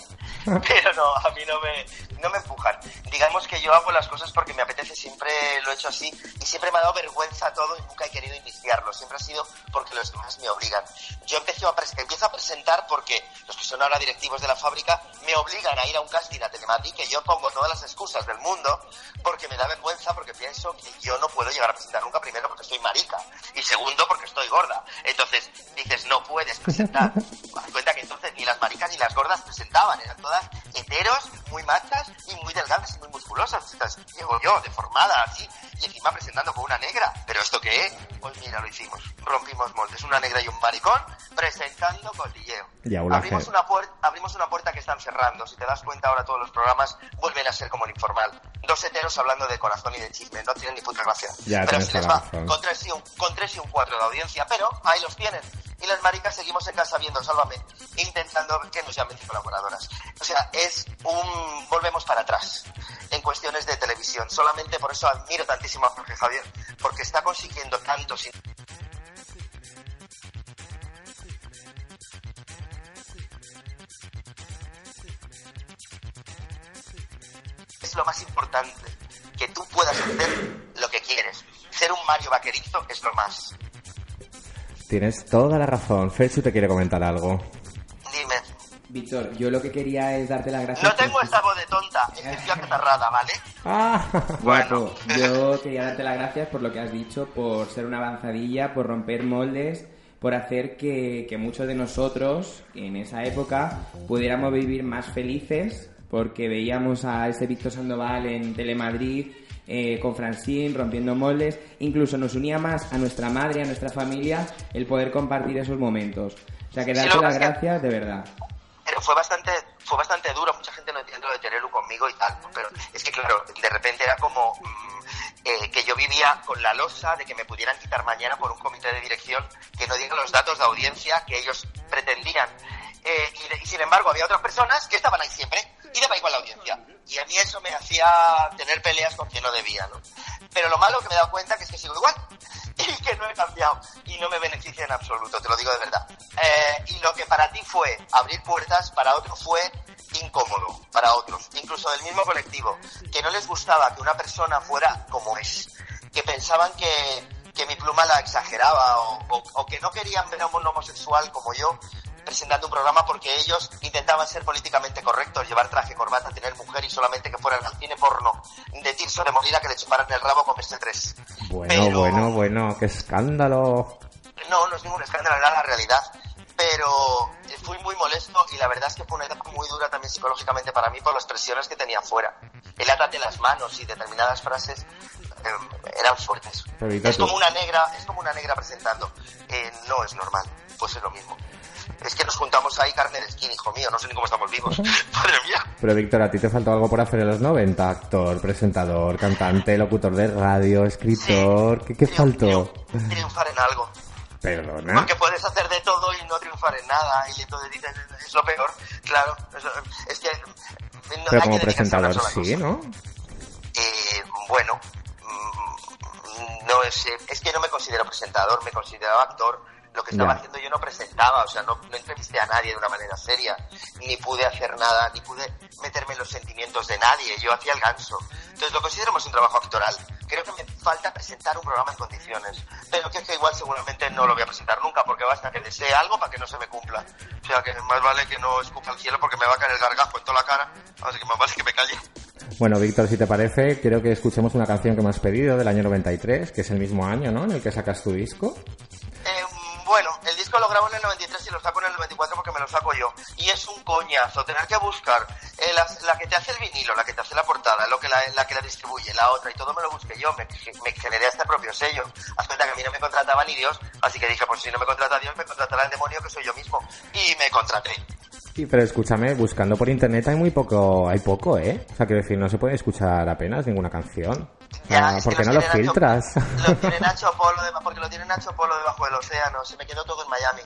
Pero no, a mí no me, no me empujan. Digamos que yo hago las cosas porque me apetece, siempre lo he hecho así y siempre me ha dado vergüenza todo y nunca he querido iniciarlo. Siempre ha sido porque los demás me obligan. Yo empiezo a, empiezo a presentar porque los que son ahora directivos de la fábrica me obligan a ir a un casting a Telemadrid que yo pongo todas las excusas del mundo porque me da vergüenza porque pienso que yo no puedo llegar a presentar nunca primero porque estoy marica y segundo porque estoy gorda. Entonces dices, no puedes presentar. Haz cuenta que entonces ni las maricas ni las gordas presentaban, eran todas heteros, muy machas y muy delgadas y muy musculosas. Entonces llego yo, deformada, así, y encima presentando con una negra. ¿Pero esto qué es? Pues mira, lo hicimos. Rompimos moldes, una negra y un maricón, presentando cotilleo. Abrimos una, abrimos una puerta que están cerrando. Si te das cuenta ahora todos los programas vuelven a ser como el informal. Dos heteros hablando de corazón y de chisme. No tienen ni puta gracia. Ya, pero se les va con tres, y un, con tres y un cuatro de audiencia. Pero ahí los tienen. Y las maricas seguimos en casa viendo Sálvame, intentando que nos llamen colaboradoras. O sea, es un... volvemos para atrás en cuestiones de televisión. Solamente por eso admiro tantísimo a Jorge Javier, porque está consiguiendo tanto. Es lo más importante, que tú puedas hacer lo que quieres. Ser un Mario Vaquerizo es lo más. Tienes toda la razón. Ferchu te quiere comentar algo. Dime. Víctor, yo lo que quería es darte las gracias. No tengo esta voz de tonta, es que estoy acatarrada, ¿vale? Ah, Bueno. Guapo, yo quería darte las gracias por lo que has dicho, por ser una avanzadilla, por romper moldes, por hacer que, que muchos de nosotros en esa época pudiéramos vivir más felices, porque veíamos a ese Víctor Sandoval en Telemadrid eh, con Francine rompiendo moldes, incluso nos unía más a nuestra madre, a nuestra familia, el poder compartir esos momentos. O sea, que Sí, darte que las que- gracias de verdad. pero fue bastante fue bastante duro. Mucha gente no entiende lo de Terelu conmigo y tal pero es que claro de repente era como mm, eh, que yo vivía con la losa de que me pudieran quitar mañana por un comité de dirección que no diga los datos de audiencia que ellos pretendían. Eh, y, y sin embargo había otras personas que estaban ahí siempre y daba igual la audiencia. Y a mí eso me hacía tener peleas con quien no debía, ¿no? Pero lo malo que me he dado cuenta que es que sigo igual y que no he cambiado y no me beneficia en absoluto, te lo digo de verdad. Eh, y lo que para ti fue abrir puertas, para otro fue incómodo, para otros, incluso del mismo colectivo, que no les gustaba que una persona fuera como es, que pensaban que, que mi pluma la exageraba o, o- o que no querían ver a un homosexual como yo presentando un programa porque ellos intentaban ser políticamente correctos, llevar traje, corbata, tener mujer y solamente que fueran al cine porno de Tirso de Molina que le chuparan el rabo con este 3 Bueno, Pero- bueno, bueno, qué escándalo. no, no es ningún escándalo, era la realidad. Pero eh, fui muy molesto y la verdad es que fue una etapa muy dura también psicológicamente para mí por las presiones que tenía fuera. El átate las manos y determinadas frases eh, eran fuertes. Es como una negra, es como una negra presentando. Eh, no es normal, pues es lo mismo. Es que nos juntamos ahí carne de skin, hijo mío, no sé ni cómo estamos vivos. Madre mía. Pero Víctor, ¿a ti te faltó algo por hacer en los 90? Actor, presentador, cantante, locutor de radio, escritor. ¿Qué, qué Triun- faltó? triun- Triunfar en algo. Perdona. Porque puedes hacer de todo y no triunfar en nada. Y entonces dices, es lo peor. Claro, es, es que... no Pero hay como que presentador sí. ¿no? Eh, bueno, mm, no es, eh, es que no me considero presentador, me consideraba actor. Lo que estaba Ya. haciendo yo no presentaba, o sea, no, no entrevisté a nadie de una manera seria, ni pude hacer nada, ni pude meterme en los sentimientos de nadie, yo hacía el ganso. Entonces lo considero más un trabajo actoral. Creo que me falta presentar un programa en condiciones, pero que es que igual seguramente no lo voy a presentar nunca, porque basta que desee algo para que no se me cumpla. O sea, que más vale que no escupa al cielo porque me va a caer el gargajo en toda la cara, así que más vale que me calle. Bueno, Víctor, si te parece, quiero que escuchemos una canción que me has pedido del año 93, que es el mismo año, ¿no? En el que sacas tu disco. Bueno, el disco lo grabo en el 93 y lo saco en el 94 porque me lo saco yo. Y es un coñazo tener que buscar eh, la, la que te hace el vinilo, la que te hace la portada, lo que la, la que la distribuye, la otra, y todo me lo busqué yo. Me, me generé este propio sello. Haz cuenta que a mí no me contrataba ni Dios, así que dije, pues si no me contrata Dios, me contratará el demonio que soy yo mismo. Y me contraté. Sí, pero escúchame, buscando por internet hay muy poco, hay poco, ¿eh? O sea, quiero decir, no se puede escuchar apenas ninguna canción. Sea, Ya, es ¿Por que no los lo Nacho- filtras? Lo tiene Nacho Polo, de- porque lo tiene Nacho Polo debajo del océano. Se me quedó todo en Miami.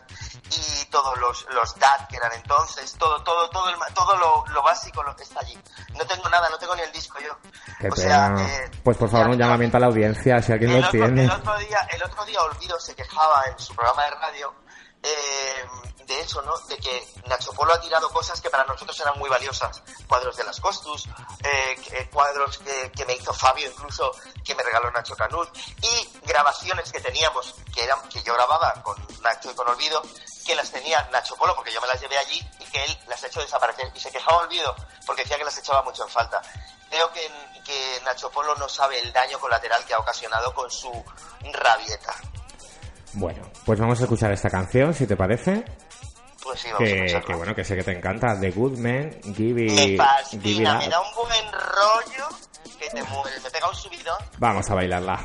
Y todos los, los DAT que eran entonces, todo, todo, todo, el, todo lo, lo básico lo, está allí. No tengo nada, no tengo ni el disco yo. Qué o sea, pena. eh, pues por favor, un llamamiento a la audiencia, si alguien lo otro, tiene. el otro día, el otro día Olvido se quejaba en su programa de radio eh, de eso, ¿no? De que Nacho Polo ha tirado cosas que para nosotros eran muy valiosas. Cuadros de las Costus, eh, eh, cuadros que, me hizo Fabio incluso, que me regaló Nacho Canut, y grabaciones que teníamos, que eran, que yo grababa con Nacho y con Olvido, que las tenía Nacho Polo, porque yo me las llevé allí y que él las ha hecho desaparecer. Y se quejaba Olvido, porque decía que las echaba mucho en falta. Creo que, que Nacho Polo no sabe el daño colateral que ha ocasionado con su rabieta. Bueno, pues vamos a escuchar esta canción, si te parece. Pues sí, vamos a Que, escucharla. que bueno, que sé que te encanta. The Good Man, Give It, Me give it fascina, me da un buen rollo que te mueres. Me pega un subidón. Vamos a bailarla.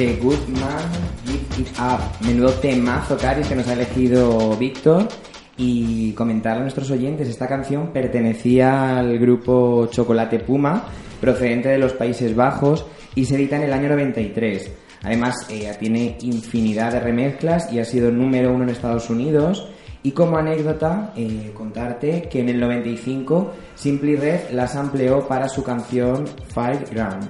The Good Man Give It Up. Menudo temazo, Caris, que nos ha elegido Víctor. Y comentar a nuestros oyentes, esta canción pertenecía al grupo Chocolate Puma, procedente de los Países Bajos, y se edita en el año 93. Además, eh, tiene infinidad de remezclas y ha sido número uno en Estados Unidos. Y como anécdota, eh, contarte que en el 95 Simply Red las amplió para su canción Five Grand.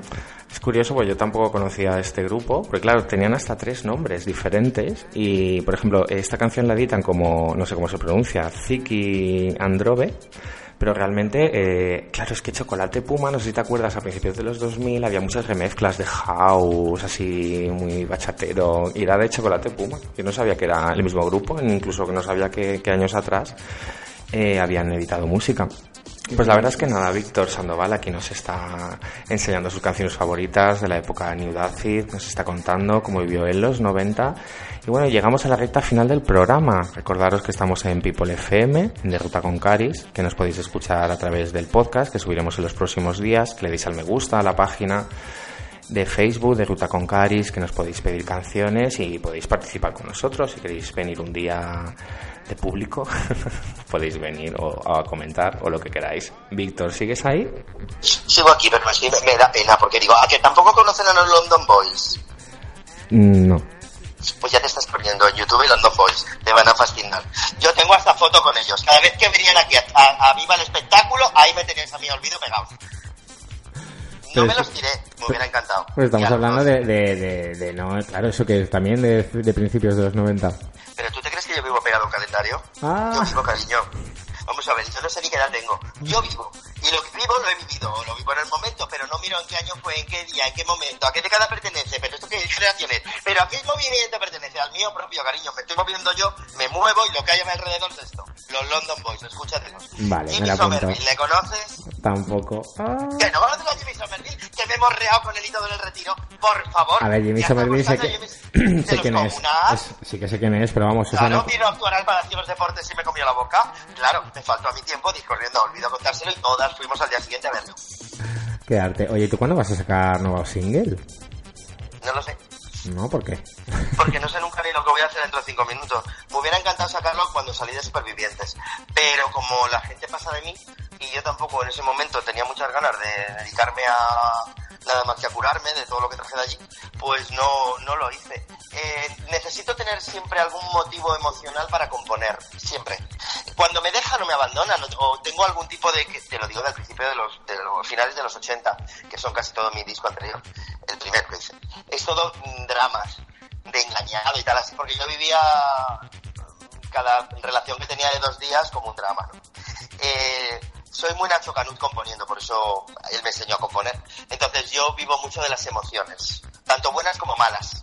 Es curioso, porque yo tampoco conocía a este grupo, porque claro, tenían hasta tres nombres diferentes y, por ejemplo, esta canción la editan como, no sé cómo se pronuncia, Ziki Androve, pero realmente, eh, claro, es que Chocolate Puma, no sé si te acuerdas, a principios de los 2000 había muchas remezclas de house, así muy bachatero, y era de Chocolate Puma. Yo no sabía que era el mismo grupo, incluso que no sabía que, que años atrás eh, habían editado música. Pues la verdad es que nada, Víctor Sandoval aquí nos está enseñando sus canciones favoritas de la época New Acid, nos está contando cómo vivió él los 90. Y bueno, llegamos a la recta final del programa. Recordaros que estamos en People FM, en De Ruta con Caris, que nos podéis escuchar a través del podcast que subiremos en los próximos días, que le deis al me gusta a la página de Facebook de Ruta con Caris, que nos podéis pedir canciones y podéis participar con nosotros. Si queréis venir un día de público, podéis venir o, a comentar o lo que queráis. Víctor, ¿sigues ahí? Sigo aquí, pero sí me, me da pena porque digo, ¿a que tampoco conocen a los London Boys? No. Pues ya te estás poniendo en YouTube y London Boys, te van a fascinar. Yo tengo hasta foto con ellos. Cada vez que venían aquí a, a- a Viva el Espectáculo, ahí me tenéis a mí olvido pegados. No me los tiré, me hubiera encantado. Pues estamos hablando de, de, de, de no, claro, eso que es también de, de principios de los 90. Que yo vivo pegado a un calendario? Ah. Yo vivo, cariño. Vamos a ver, yo no sé ni qué edad tengo. Yo vivo. Y lo que vivo lo he vivido. Lo vivo en el momento, pero no miro en qué año fue, en qué día, en qué momento, a qué década pertenece, pero esto qué generaciones. Pero a qué movimiento pertenece, al mío propio, cariño. Me estoy moviendo yo, me muevo y lo que hay a mi alrededor es esto. Los London Boys, escúchatelos. Vale, Jimmy. Somerville, ¿le conoces? Tampoco. Ah. Que no conoces a Jimmy Somerville, que me hemos reado con el hito del retiro. Por favor. A ver, Jimmy Somerville sé que, de sé quién es. Es- Sí que sé quién es, pero vamos, Claro, no- vino a actuar al Palacio de los Deportes y me comió la boca. Claro, me faltó a mi tiempo discorriendo, olvido contárselo y todas fuimos al día siguiente a verlo. qué arte. Oye, ¿tú cuándo vas a sacar nuevo single? No lo sé, No, ¿por qué? porque no sé nunca ni lo que voy a hacer dentro de cinco minutos. Me hubiera encantado sacarlo cuando salí de Supervivientes, pero como la gente pasa de mí y yo tampoco en ese momento tenía muchas ganas de dedicarme a nada más que a curarme de todo lo que traje de allí, pues no, no lo hice. Eh, necesito tener siempre algún motivo emocional para componer, siempre. Cuando me deja no me abandonan, o- tengo algún tipo de, que- te lo digo del principio de los, de finales de los 80, que son casi todo mi disco anterior, el primero que hice. Es todo mm, dramas, de engañado y tal así, porque yo vivía cada relación que tenía de dos días como un drama, ¿no? Eh, soy muy Nacho Canut componiendo, por eso él me enseñó a componer. Entonces yo vivo mucho de las emociones, tanto buenas como malas,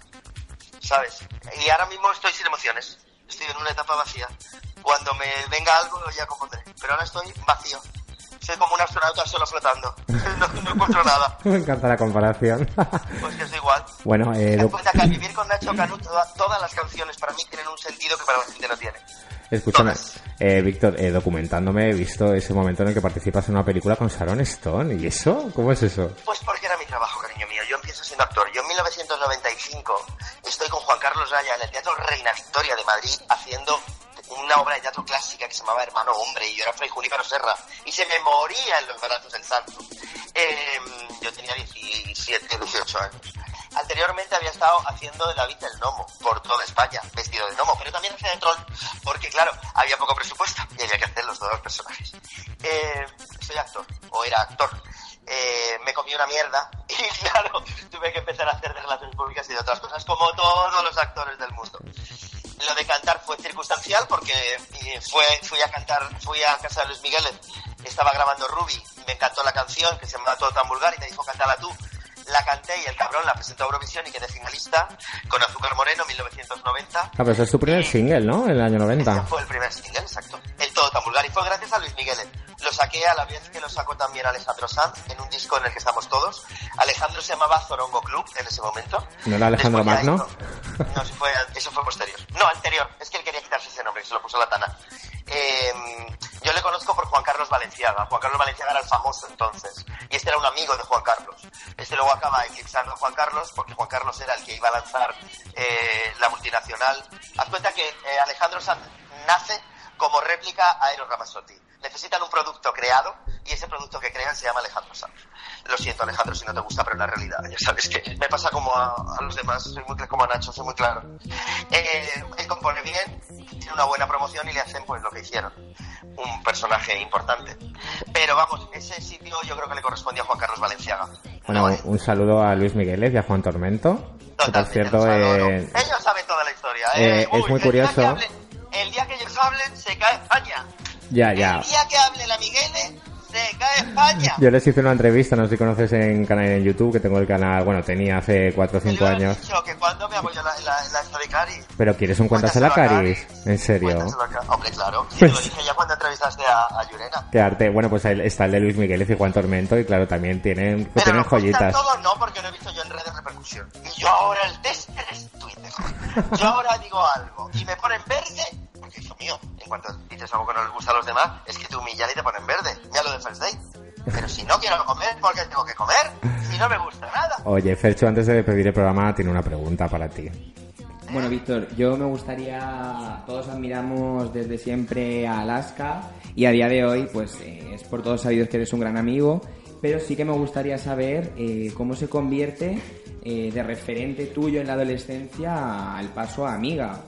¿sabes? Y ahora mismo estoy sin emociones, estoy en una etapa vacía. Cuando me venga algo ya compondré, pero ahora estoy vacío. Soy como un astronauta solo flotando, no, no encuentro nada, Me encanta la comparación. pues que es igual. bueno, eh, Ten cuenta que al vivir con Nacho Canut toda- todas las canciones para mí tienen un sentido que para la gente no tiene. Escúchame. Eh, Víctor, eh, documentándome he visto ese momento en el que participas en una película con Sharon Stone. ¿Y eso? ¿Cómo es eso? Pues porque era mi trabajo, cariño mío. Yo empiezo siendo actor. Yo en 1995 estoy con Juan Carlos Raya en el Teatro Reina Victoria de Madrid haciendo una obra de teatro clásica que se llamaba Hermano Hombre y yo era Fray Junípero Serra y se me moría en los brazos del santo. Eh, yo tenía 17, 18 años. Anteriormente había estado haciendo de David el Nomo por toda España, vestido de Nomo, pero también hacía de troll porque, claro, había poco presupuesto y había que hacer los dos personajes. Eh, soy actor, o era actor. Eh, me comí una mierda y, claro, tuve que empezar a hacer de relaciones públicas y de otras cosas, como todos los actores del mundo. Lo de cantar fue circunstancial porque eh, fue, fui a cantar, fui a casa de Luis Miguel, estaba grabando Ruby, me encantó la canción que se llama Todo tan vulgar y me dijo cántala tú. La canté y el cabrón la presentó a Eurovisión y quedé finalista con Azúcar Moreno 1990. Ah, pero ese es tu primer single, ¿no? En el año 90. Ese fue el primer single, exacto. El Todo tan vulgar y fue gracias a Luis Miguel. Lo saqué a la vez que lo sacó también Alejandro Sanz en un disco en el que estamos todos. Alejandro se llamaba Zorongo Club en ese momento. ¿No era Alejandro Magno? No, eso fue, eso fue posterior. No, anterior. Es que él quería quitarse ese nombre, se lo puso la Tana. Eh, Yo le conozco por Juan Carlos Valenciaga. Juan Carlos Valenciaga era el famoso entonces. Y este era un amigo de Juan Carlos. Este luego acaba eclipsando a Juan Carlos porque Juan Carlos era el que iba a lanzar eh, la multinacional. Haz cuenta que eh, Alejandro Sanz nace como réplica a Eros Ramazzotti. Necesitan un producto creado y ese producto que crean se llama Alejandro Sanz. Lo siento, Alejandro, si no te gusta, pero la realidad. Ya sabes que me pasa como a, a los demás, soy muy como a Nacho, soy muy claro. Eh, él compone bien, tiene una buena promoción y le hacen pues lo que hicieron. Un personaje importante. Pero vamos, ese sitio yo creo que le correspondía a Juan Carlos Valenciaga. Bueno, No, un saludo a Luis Migueles y a Juan Tormento. Que por cierto, eh, ellos saben toda la historia. eh, ¿eh? es Uy, muy curioso. el día que ellos hablen, se cae España. Ya, ya. El día que hable la Miguele, se cae España. Yo les hice una entrevista, no sé si conoces en canal en YouTube, que tengo el canal, bueno, tenía hace 4 o Yo 5 le he años. dicho que cuando me apoyo la, la, la story Cari. Pero ¿quieres un Cuéntaselo a Caris? En serio. Hombre, claro. Sí, Pues- lo dije ya cuando entrevistaste a, a Yurena. Qué arte. Bueno, pues ahí está el de Luis Migueles y Juan Tormento, y claro, también tienen, Pero tienen lo cuentan joyitas. todo no, porque lo he visto yo en redes de repercusión. Y yo ahora el test es Twitter. Yo ahora digo algo y me ponen verde, porque hijo mío, en cuanto dices algo que no les gusta a los demás, es que te humillan y te ponen verde. Ya lo de First Day. Pero si no quiero comer, ¿por qué tengo que comer? Si no me gusta nada. Oye, Fercho, antes de despedir el programa, tiene una pregunta para ti. Bueno, Víctor, yo me gustaría, todos admiramos desde siempre a Alaska y a día de hoy, pues eh, es por todos sabidos que eres un gran amigo, pero sí que me gustaría saber eh, cómo se convierte eh, de referente tuyo en la adolescencia al paso a amiga.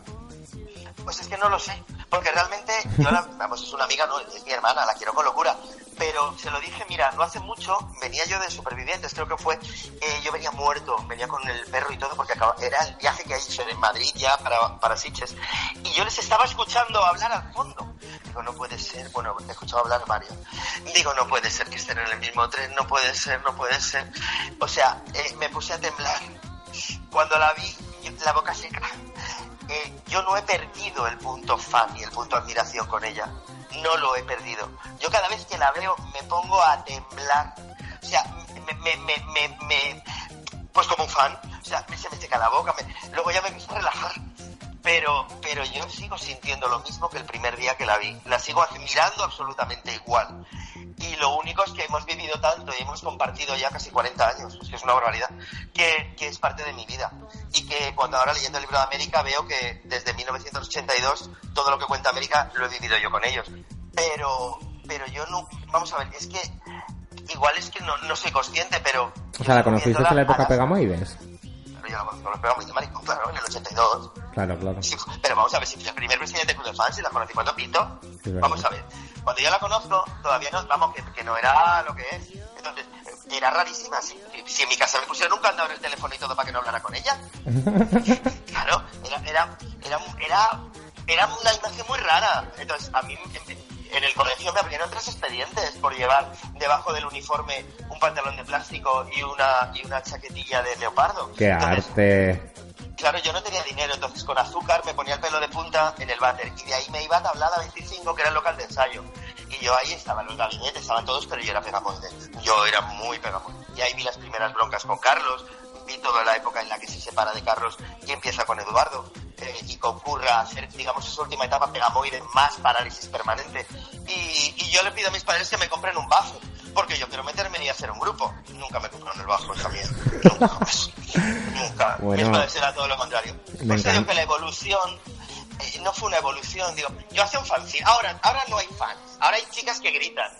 Pues es que no lo sé, porque realmente yo la, vamos, es una amiga, no, es mi hermana, la quiero con locura. Pero se lo dije, mira, no hace mucho venía yo de Supervivientes, creo que fue, eh, yo venía muerto, venía con el perro y todo, porque acaba- era el viaje que he hecho en Madrid ya para, para Sitges. Y yo les estaba escuchando hablar al fondo. Digo, no puede ser, bueno, he escuchado hablar Mario. Digo, no puede ser que estén en el mismo tren, no puede ser, no puede ser. O sea, eh, me puse a temblar. Cuando la vi, la boca seca. Yo no he perdido el punto fan y el punto admiración con ella. No lo he perdido. Yo cada vez que la veo me pongo a temblar. O sea, me, me, me, me, pues como un fan. O sea, se me seca la boca. luego ya me empiezo a relajar. Pero, pero yo sigo sintiendo lo mismo que el primer día que la vi. La sigo admirando absolutamente igual. Y lo único es que hemos vivido tanto y hemos compartido ya casi 40 años, es que es una barbaridad, que, que es parte de mi vida. Y que cuando ahora leyendo el libro de América veo que desde 1982 todo lo que cuenta América lo he vivido yo con ellos. Pero, pero yo no, vamos a ver, es que igual es que no, no soy consciente, pero... O sea, ¿la conociste en la época Pegamoides? yo la conozco, los Pegamoides de Maricón, claro, en el 82. Claro, claro. Sí, pero vamos a ver, si el primer presidente del club de fans la conocí cuando pito. Sí, vamos a ver, cuando yo la conozco, todavía no, vamos, que, que no era lo que es. Entonces, era rarísima. Si, si en mi casa me pusieron un candado en el teléfono y todo para que no hablara con ella. Claro, era, era, era, era, era una imagen muy rara. Entonces, a mí en, en el colegio me abrieron tres expedientes por llevar debajo del uniforme un pantalón de plástico y una, y una chaquetilla de leopardo. ¡Qué Entonces, arte! Claro, yo no tenía dinero, entonces con azúcar me ponía el pelo de punta en el váter y de ahí me iba a Tablada 25, que era el local de ensayo. Y yo ahí estaban los gabinetes, estaban todos, pero yo era pegamoide. Yo era muy pegamoide. Y ahí vi las primeras broncas con Carlos, vi toda la época en la que se separa de Carlos y empieza con Eduardo eh, y concurre a hacer, digamos, esa última etapa pegamoide más parálisis permanente. Y, y yo le pido a mis padres que me compren un bajo, porque yo quiero meterme y hacer un grupo. Nunca me compraron el bajo, hija mía. Nunca, jamás. Nunca. Bueno. Mis padres era todo lo contrario. Por eso digo que la evolución eh, no fue una evolución. Digo, yo hacía un fanzine. Ahora, ahora no hay fans. Ahora hay chicas que gritan.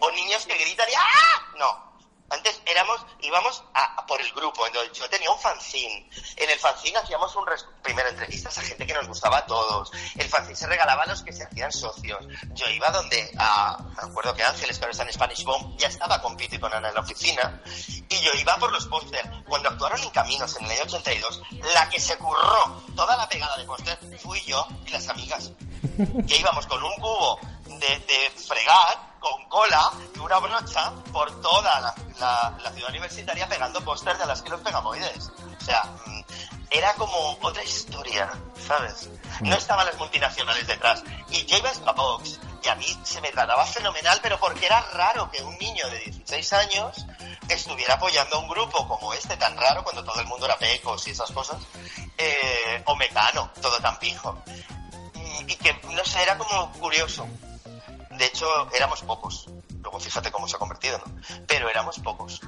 O niños que gritan y ¡ah! No. Antes éramos, íbamos a, a por el grupo. Entonces, yo tenía un fanzine. En el fanzine hacíamos un primero entrevistas a gente que nos gustaba a todos. El fanzine se regalaba a los que se hacían socios. Yo iba donde, a, me acuerdo que Ángeles, que ahora está en Spanish Bomb, ya estaba con Pito y con Ana en la oficina. Y yo iba por los pósters. Cuando actuaron en Caminos en el año 82, la que se curró toda la pegada de póster fui yo y las amigas. Que íbamos con un cubo de, de fregar, con cola y una brocha por toda la, la- la ciudad universitaria pegando pósters de las que los pegamoides. O sea, mm, era como otra historia, ¿sabes? No estaban las multinacionales detrás. Y yo iba a Spabox y a mí se me trataba fenomenal, pero porque era raro que un niño de 16 años estuviera apoyando a un grupo como este tan raro cuando todo el mundo era pecos y esas cosas, eh, o mecano, todo tan pijo. Y, y que, no sé, era como curioso. De hecho, éramos pocos. Luego fíjate cómo se ha convertido, ¿no? Pero éramos pocos.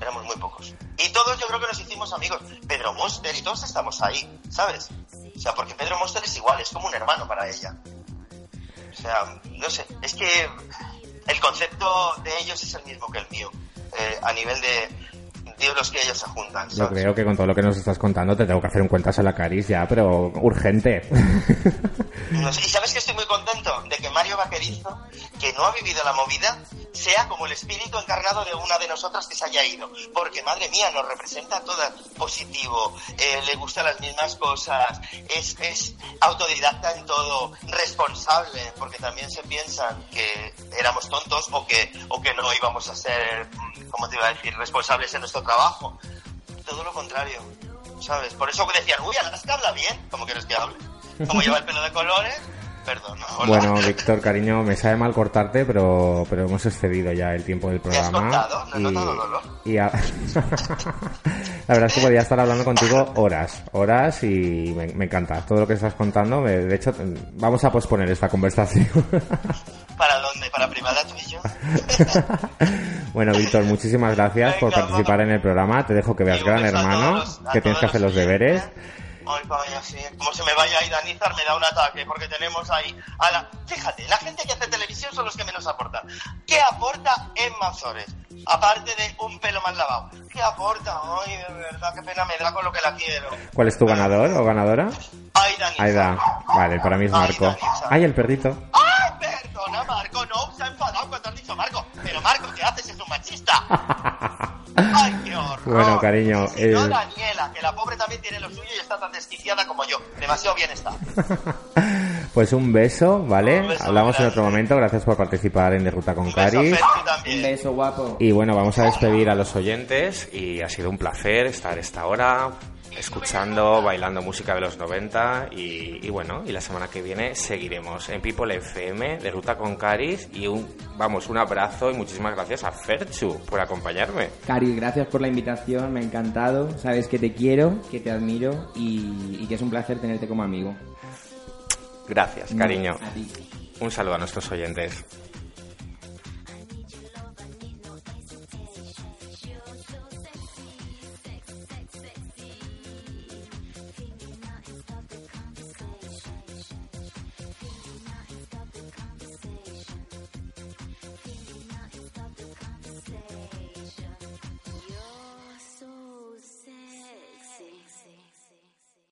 Éramos muy pocos. Y todos yo creo que nos hicimos amigos. Pedro Monster y todos estamos ahí, ¿sabes? O sea, porque Pedro Monster es igual, es como un hermano para ella. O sea, no sé, es que el concepto de ellos es el mismo que el mío. eh, a nivel de Dios los que ellos se juntan. Yo ¿sabes? creo que con todo lo que nos estás contando te tengo que hacer un cuentas a la Caris ya, pero urgente. No sé, y sabes que estoy muy contento de que Mario Vaquerizo, que no ha vivido la movida, sea como el espíritu encarnado de una de nosotras que se haya ido. Porque, madre mía, nos representa a todas positivo, eh, le gustan las mismas cosas, es, es autodidacta en todo, responsable, porque también se piensan que éramos tontos o que, o que no íbamos a ser, mm, ¿cómo te iba a decir?, responsables en nuestro trabajo. Todo lo contrario, ¿sabes? Por eso decían, uy, Alaska habla bien, ¿cómo quieres que hable? Como lleva el pelo de colores, hola. Bueno, Víctor, cariño, me sabe mal cortarte, pero, pero hemos excedido ya el tiempo del ¿Me has programa. No y a- la verdad es que podría estar hablando contigo horas, horas y me, me encanta todo lo que estás contando. Me- De hecho, vamos a posponer esta conversación. ¿Para dónde? ¿Para privada tú y yo? bueno, Víctor, muchísimas gracias por participar en el programa. Te dejo que veas Gran Hermano, que tienes que hacer los deberes. Ay, vaya, sí. Como se me vaya ahí Danizar, me da un ataque, porque tenemos ahí a la... Fíjate, la gente que hace televisión son los que menos aportan. ¿Qué aporta Emma Ozores? Aparte de un pelo mal lavado. ¿Qué aporta? Ay, de verdad, qué pena me da con lo que la quiero. ¿Cuál es tu ganador o ganadora? Danizar. Aida. Vale, para mí es Marco. Ay, el perrito. ¡Ay, perdona, Marco! No, se ha enfadado cuando has dicho Marco. Pero Marco, ¿qué haces? Es un machista. ¡Ay, qué horror! Bueno, cariño, Y si no, eh, Daniela, que la pobre también tiene lo suyo y está tan desquiciada como yo. Demasiado bien está. Pues un beso, ¿vale? Un beso Hablamos en otro momento. Gracias por participar en De Ruta con Un beso, tú Un beso guapo. Y bueno, vamos a despedir a los oyentes y ha sido un placer estar esta hora escuchando, bailando música de los 90 y, y bueno, y la semana que viene seguiremos en People FM de Ruta con Caris y un, vamos, un abrazo y muchísimas gracias a Ferchu por acompañarme. Cari, gracias por la invitación, me ha encantado. Sabes que te quiero, que te admiro y, y que es un placer tenerte como amigo. Gracias, cariño. Un saludo a nuestros oyentes.